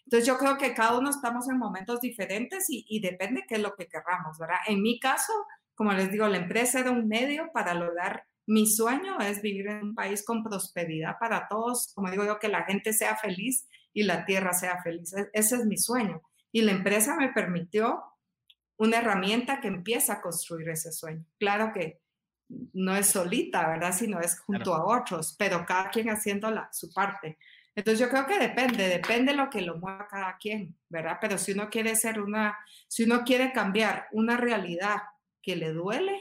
Entonces yo creo que cada uno estamos en momentos diferentes y, y depende qué es lo que querramos, ¿verdad? En mi caso, como les digo, la empresa era un medio para lograr mi sueño, es vivir en un país con prosperidad para todos, como digo yo, que la gente sea feliz y la tierra sea feliz. E-, ese es mi sueño. Y la empresa me permitió una herramienta que empieza a construir ese sueño. Claro que no es solita, ¿verdad? Sino es junto a otros, pero cada quien haciendo la, su parte. Entonces yo creo que depende, depende de lo que lo mueva cada quien, ¿verdad? Pero si uno quiere ser una, si uno quiere cambiar una realidad que le duele,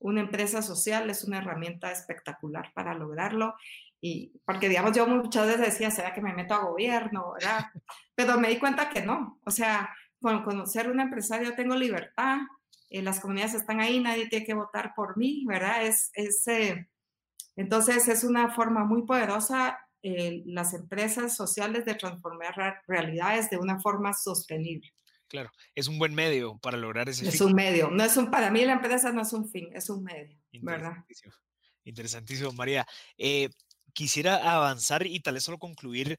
una empresa social es una herramienta espectacular para lograrlo. Y porque, digamos, yo muchas veces decía, ¿será que me meto a gobierno? ¿verdad? *laughs* Pero me di cuenta que no. O sea, con, con ser un empresario tengo libertad, eh, las comunidades están ahí, nadie tiene que votar por mí, ¿verdad? Es, es eh, entonces es una forma muy poderosa eh, las empresas sociales de transformar realidades de una forma sostenible. Claro, es un buen medio para lograr ese es fin. Es un medio, no es un, para mí la empresa no es un fin, es un medio, ¿verdad? Interesantísimo, María. quisiera avanzar y tal vez solo concluir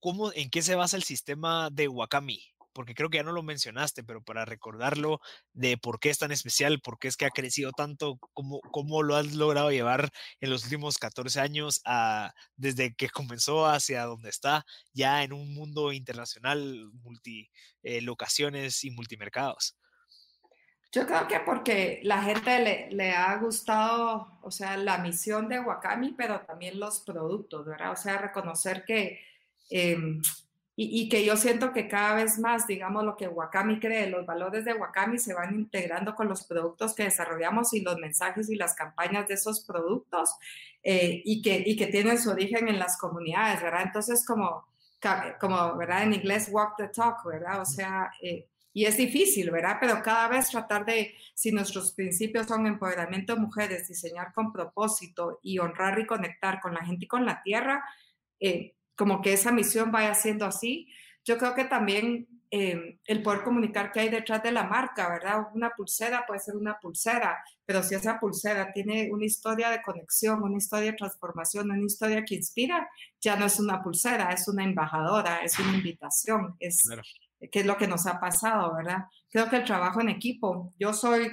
cómo, en qué se basa el sistema de Wakami, porque creo que ya no lo mencionaste, pero para recordarlo de por qué es tan especial, por qué es que ha crecido tanto, cómo, cómo lo has logrado llevar en los últimos 14 años desde que comenzó hacia donde está, ya en un mundo internacional, multi eh, y multimercados. Yo creo que porque la gente le, ha gustado, o sea, la misión de Wakami, pero también los productos, ¿verdad? O sea, reconocer que... Eh, y, que yo siento que cada vez más, digamos, lo que Wakami cree, los valores de Wakami se van integrando con los productos que desarrollamos y los mensajes y las campañas de esos productos eh, y, que, y que tienen su origen en las comunidades, ¿verdad? Entonces, como, como ¿verdad? En inglés, walk the talk, ¿verdad? O sea, eh, y es difícil, ¿verdad? Pero cada vez tratar de, si nuestros principios son empoderamiento de mujeres, diseñar con propósito y honrar y conectar con la gente y con la tierra, eh, como que esa misión vaya siendo así. Yo creo que también em, el poder comunicar qué hay detrás de la marca, ¿verdad? Una pulsera puede ser una pulsera, pero si esa pulsera tiene una historia de conexión, una historia de transformación, una historia que inspira, ya no es una pulsera, es una embajadora, es una invitación, es qué es lo que nos ha pasado, ¿verdad? Creo que el trabajo en equipo, yo soy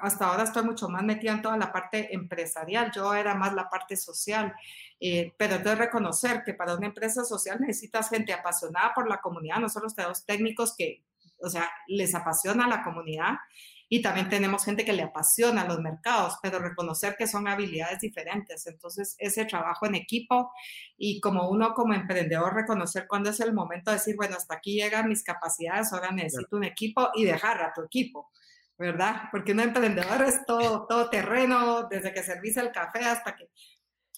hasta ahora estoy mucho más metida en toda la parte empresarial, yo era más la parte social, eh, pero entonces reconocer que para una empresa social necesitas gente apasionada por la comunidad, nosotros tenemos técnicos que, o sea, les apasiona la comunidad y también tenemos gente que le apasiona los mercados, pero reconocer que son habilidades diferentes. Entonces, ese trabajo en equipo y como uno como emprendedor reconocer cuándo es el momento de decir, bueno, hasta aquí llegan mis capacidades, ahora necesito un equipo y dejar a tu equipo ¿verdad? Porque un emprendedor es todo, todo terreno, desde que servís el café hasta que...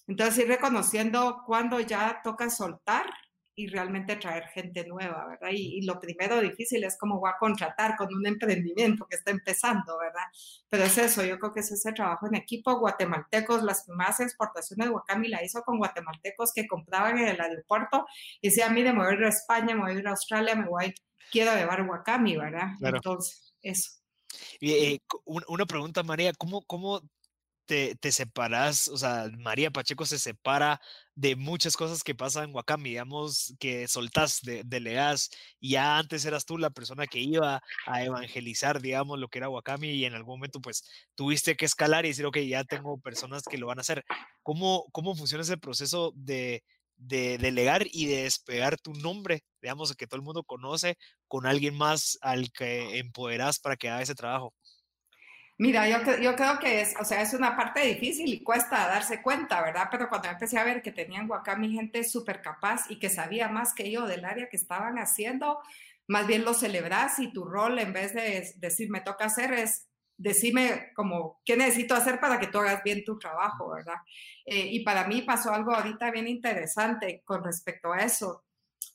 Entonces, ir reconociendo cuándo ya toca soltar y realmente traer gente nueva, ¿verdad? Y, lo primero difícil es cómo voy a contratar con un emprendimiento que está empezando, ¿verdad? Pero es eso, yo creo que es ese trabajo en equipo. Guatemaltecos, las primeras exportaciones de Wakami la hizo con guatemaltecos que compraban en el aeropuerto y decían, mire, me voy a ir a España, me voy a ir a Australia, me voy a ir, quiero llevar Wakami, ¿verdad? Entonces, eso. Eh, una pregunta, María, ¿cómo, cómo te, separas? O sea, María Pacheco se separa de muchas cosas que pasan en Wakami, digamos, que soltás, de, delegas, ya antes eras tú la persona que iba a evangelizar, digamos, lo que era Wakami, y en algún momento, pues, tuviste que escalar y decir, ok, ya tengo personas que lo van a hacer. ¿Cómo, cómo funciona ese proceso de, de delegar y de despegar tu nombre, digamos, que todo el mundo conoce, con alguien más al que empoderas para que haga ese trabajo? Mira, yo, creo que es, o sea, es una parte difícil y cuesta darse cuenta, ¿verdad? Pero cuando empecé a ver que tenían mi gente súper capaz y que sabía más que yo del área que estaban haciendo, más bien lo celebras y tu rol en vez de decir me toca hacer es decime como qué necesito hacer para que tú hagas bien tu trabajo, ¿verdad? Eh, y para mí pasó algo ahorita bien interesante con respecto a eso.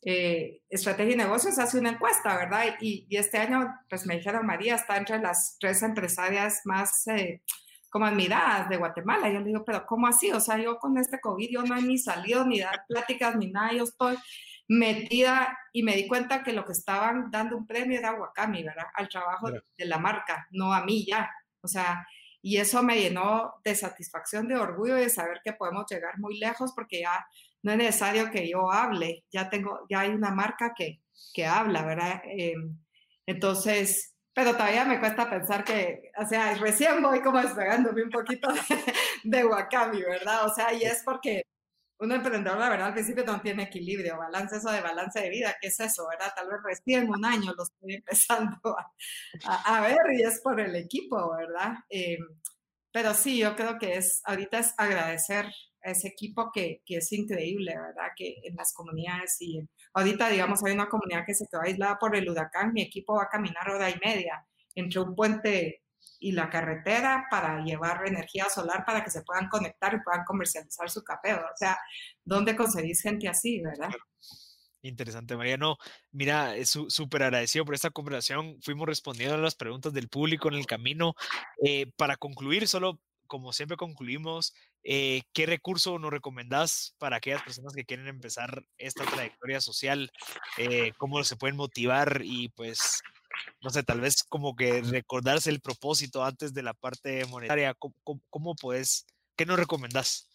Eh, Estrategia y Negocios hace una encuesta, ¿verdad? Y, este año, pues me dijeron, María está entre las tres empresarias más eh, como admiradas de Guatemala. Yo le digo, pero ¿cómo así? O sea, yo con este COVID, yo no he ni salido ni dar pláticas ni nada, yo estoy metida y me di cuenta que lo que estaban dando un premio era Wakami, ¿verdad? Al trabajo de la marca, no a mí ya. O sea, y eso me llenó de satisfacción, de orgullo de saber que podemos llegar muy lejos porque ya no es necesario que yo hable, ya tengo, ya hay una marca que, que habla, ¿verdad? Em, entonces, pero todavía me cuesta pensar que, o sea, recién voy como despegándome un poquito de, *laughs* de Wakami, ¿verdad? O sea, y es porque un emprendedor, la verdad, al principio no tiene equilibrio, balance, eso de balance de vida, ¿qué es eso, verdad? Tal vez recién un año lo estoy empezando a, ver y es por el equipo, ¿verdad? Eh, pero sí, yo creo que es, ahorita es agradecer a ese equipo que, que, es increíble, ¿verdad? Que en las comunidades y ahorita, digamos, hay una comunidad que se quedó aislada por el huracán, mi equipo va a caminar hora y media entre un puente y la carretera para llevar energía solar para que se puedan conectar y puedan comercializar su café. O sea, ¿dónde conseguís gente así, verdad? Interesante, Mariano. Mira, es súper agradecido por esta conversación. Fuimos respondiendo a las preguntas del público en el camino. Eh, para concluir, solo como siempre concluimos, eh, ¿qué recurso nos recomendás para aquellas personas que quieren empezar esta trayectoria social? Eh, ¿Cómo se pueden motivar y pues no sé, tal vez como que recordarse el propósito antes de la parte monetaria. ¿Cómo, puedes, qué nos recomendás?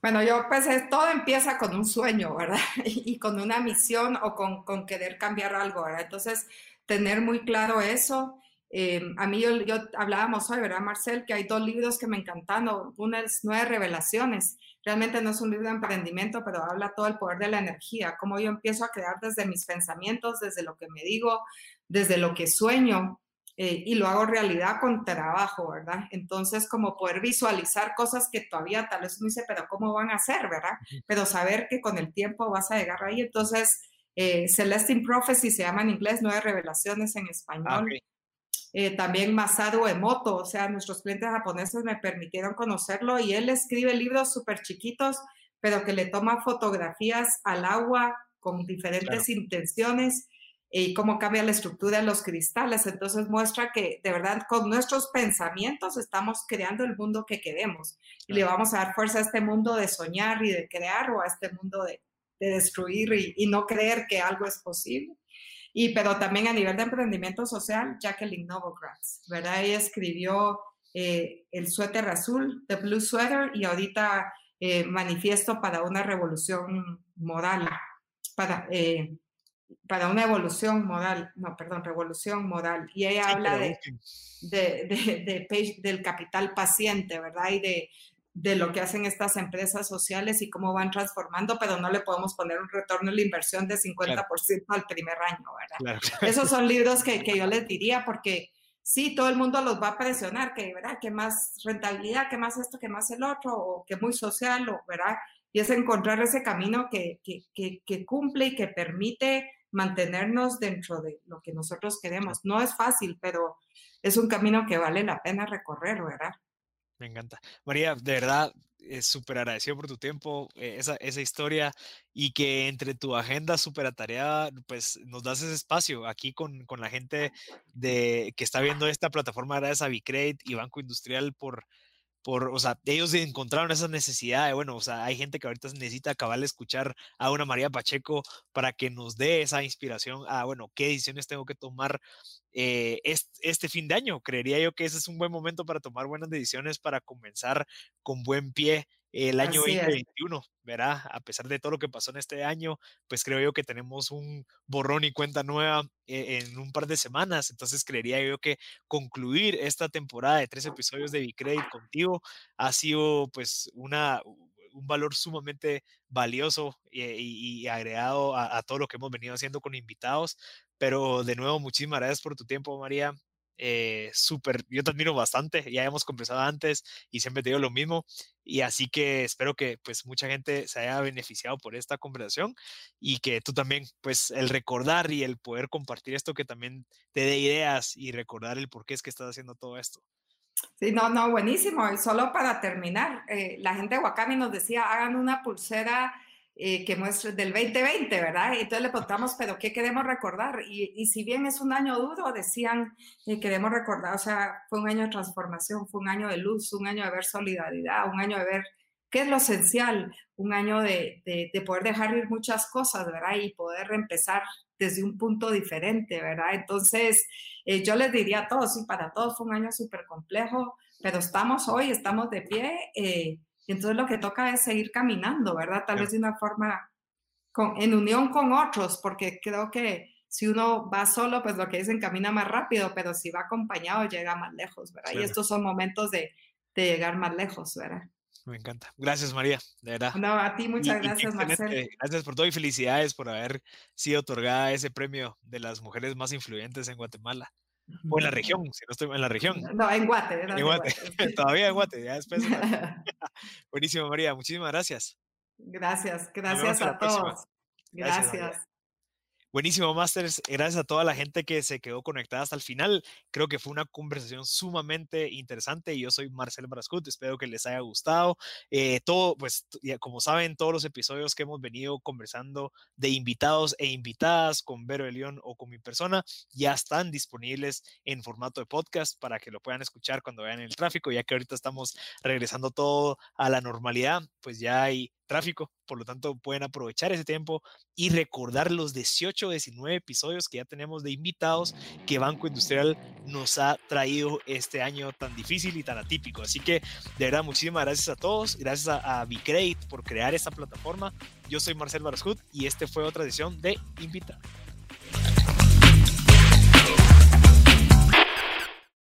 Bueno, yo pues todo empieza con un sueño, ¿verdad? *laughs* Y, con una misión o con, con, querer cambiar algo, ¿verdad? Entonces, tener muy claro eso. Eh, a mí yo, yo, hablábamos hoy, ¿verdad, Marcel? Que hay dos libros que me encantaron. Una es Nueve Revelaciones. Realmente no es un libro de emprendimiento, pero habla todo el poder de la energía, cómo yo empiezo a crear desde mis pensamientos, desde lo que me digo, desde lo que sueño eh, y lo hago realidad con trabajo, ¿verdad? Entonces, como poder visualizar cosas que todavía tal vez uno dice, pero ¿cómo van a ser, verdad? Pero saber que con el tiempo vas a llegar ahí. Entonces, eh, Celestine Prophecy se llama en inglés, Nueve Revelaciones en español. Ah, eh, también Masaru Emoto, o sea, nuestros clientes japoneses me permitieron conocerlo y él escribe libros súper chiquitos, pero que le toma fotografías al agua con diferentes intenciones y cómo cambia la estructura de los cristales. Entonces muestra que de verdad con nuestros pensamientos estamos creando el mundo que queremos y le vamos a dar fuerza a este mundo de soñar y de crear o a este mundo de, destruir y, no creer que algo es posible. Y, pero también a nivel de emprendimiento social, Jacqueline Novogratz, ¿verdad? Ella escribió eh, El suéter azul, The Blue Sweater, y ahorita eh, Manifiesto para una revolución moral, para, eh, para una evolución moral, no, perdón, revolución moral. Y ella habla de, de, de, del capital paciente, ¿verdad? Y de, de lo que hacen estas empresas sociales y cómo van transformando, pero no le podemos poner un retorno en la inversión de 50% al primer año, ¿verdad? Esos son *laughs* libros que, que, yo les diría porque sí, todo el mundo los va a presionar, que, ¿verdad? Que más rentabilidad, que más esto, que más el otro, o que muy social, o, ¿verdad? Y es encontrar ese camino que, que, que cumple y que permite mantenernos dentro de lo que nosotros queremos. No es fácil, pero es un camino que vale la pena recorrer, ¿verdad? Me encanta. María, de verdad, es súper agradecido por tu tiempo, eh, esa, esa, historia y que entre tu agenda súper atareada, pues nos das ese espacio aquí con, con, la gente de, que está viendo esta plataforma gracias a Bicrate y Banco Industrial por, o sea, ellos encontraron esa necesidad de, bueno, o sea, hay gente que ahorita necesita acabar de escuchar a una María Pacheco para que nos dé esa inspiración a, bueno, qué decisiones tengo que tomar eh, este, fin de año. Creería yo que ese es un buen momento para tomar buenas decisiones, para comenzar con buen pie el año 2021, ¿verdad? A pesar de todo lo que pasó en este año, pues creo yo que tenemos un borrón y cuenta nueva eh, en un par de semanas. Entonces creería yo que concluir esta temporada de tres episodios de Bicredit contigo ha sido pues una, un valor sumamente valioso y, agregado a, a, todo lo que hemos venido haciendo con invitados. Pero de nuevo, muchísimas gracias por tu tiempo, María eh, súper, yo te admiro bastante, ya hemos conversado antes y siempre te digo lo mismo y así que espero que pues mucha gente se haya beneficiado por esta conversación y que tú también pues el recordar y el poder compartir esto que también te dé ideas y recordar el por qué es que estás haciendo todo esto. Sí, no, no, buenísimo. Y solo para terminar, eh, la gente de Wakami nos decía, hagan una pulsera eh, que muestre del 2020, ¿verdad? Entonces le preguntamos, pero ¿qué queremos recordar? Y, y si bien es un año duro, decían, eh, queremos recordar, o sea, fue un año de transformación, fue un año de luz, un año de ver solidaridad, un año de ver qué es lo esencial, un año de, de, poder dejar ir muchas cosas, ¿verdad? Y poder empezar desde un punto diferente, ¿verdad? Entonces, eh, yo les diría a todos, y para todos fue un año súper complejo, pero estamos hoy, estamos de pie. Y entonces lo que toca es seguir caminando, ¿verdad? Tal vez de una forma con, en unión con otros, porque creo que si uno va solo, pues lo que dicen camina más rápido, pero si va acompañado llega más lejos, ¿verdad? Y estos son momentos de, de, llegar más lejos, ¿verdad? Me encanta. Gracias, María, de verdad. No, a ti muchas gracias, Marcelo. Gracias por todo y felicidades por haber sido otorgada ese premio de las mujeres más influyentes en Guatemala. O en la región, si no estoy en la región. No, en Guate. En Guate. *laughs* Todavía en Guate, ya después. *laughs* Buenísimo, María. Muchísimas gracias. Gracias, gracias a todos. gracias. Buenísimo, Masters. Gracias a toda la gente que se quedó conectada hasta el final. Creo que fue una conversación sumamente interesante. Yo soy Marcel Brascut. Espero que les haya gustado. Eh, todo, pues, como saben, todos los episodios que hemos venido conversando de invitados e invitadas con Vero de León o con mi persona ya están disponibles en formato de podcast para que lo puedan escuchar cuando en el tráfico, ya que ahorita estamos regresando todo a la normalidad. Pues ya hay tráfico, por lo tanto pueden aprovechar ese tiempo y recordar los 18 o 19 episodios que ya tenemos de invitados que Banco Industrial nos ha traído este año tan difícil y tan atípico. Así que de verdad muchísimas gracias a todos, gracias a, a por crear esta plataforma. Yo soy Marcel Barascut y este fue otra edición de Invitado.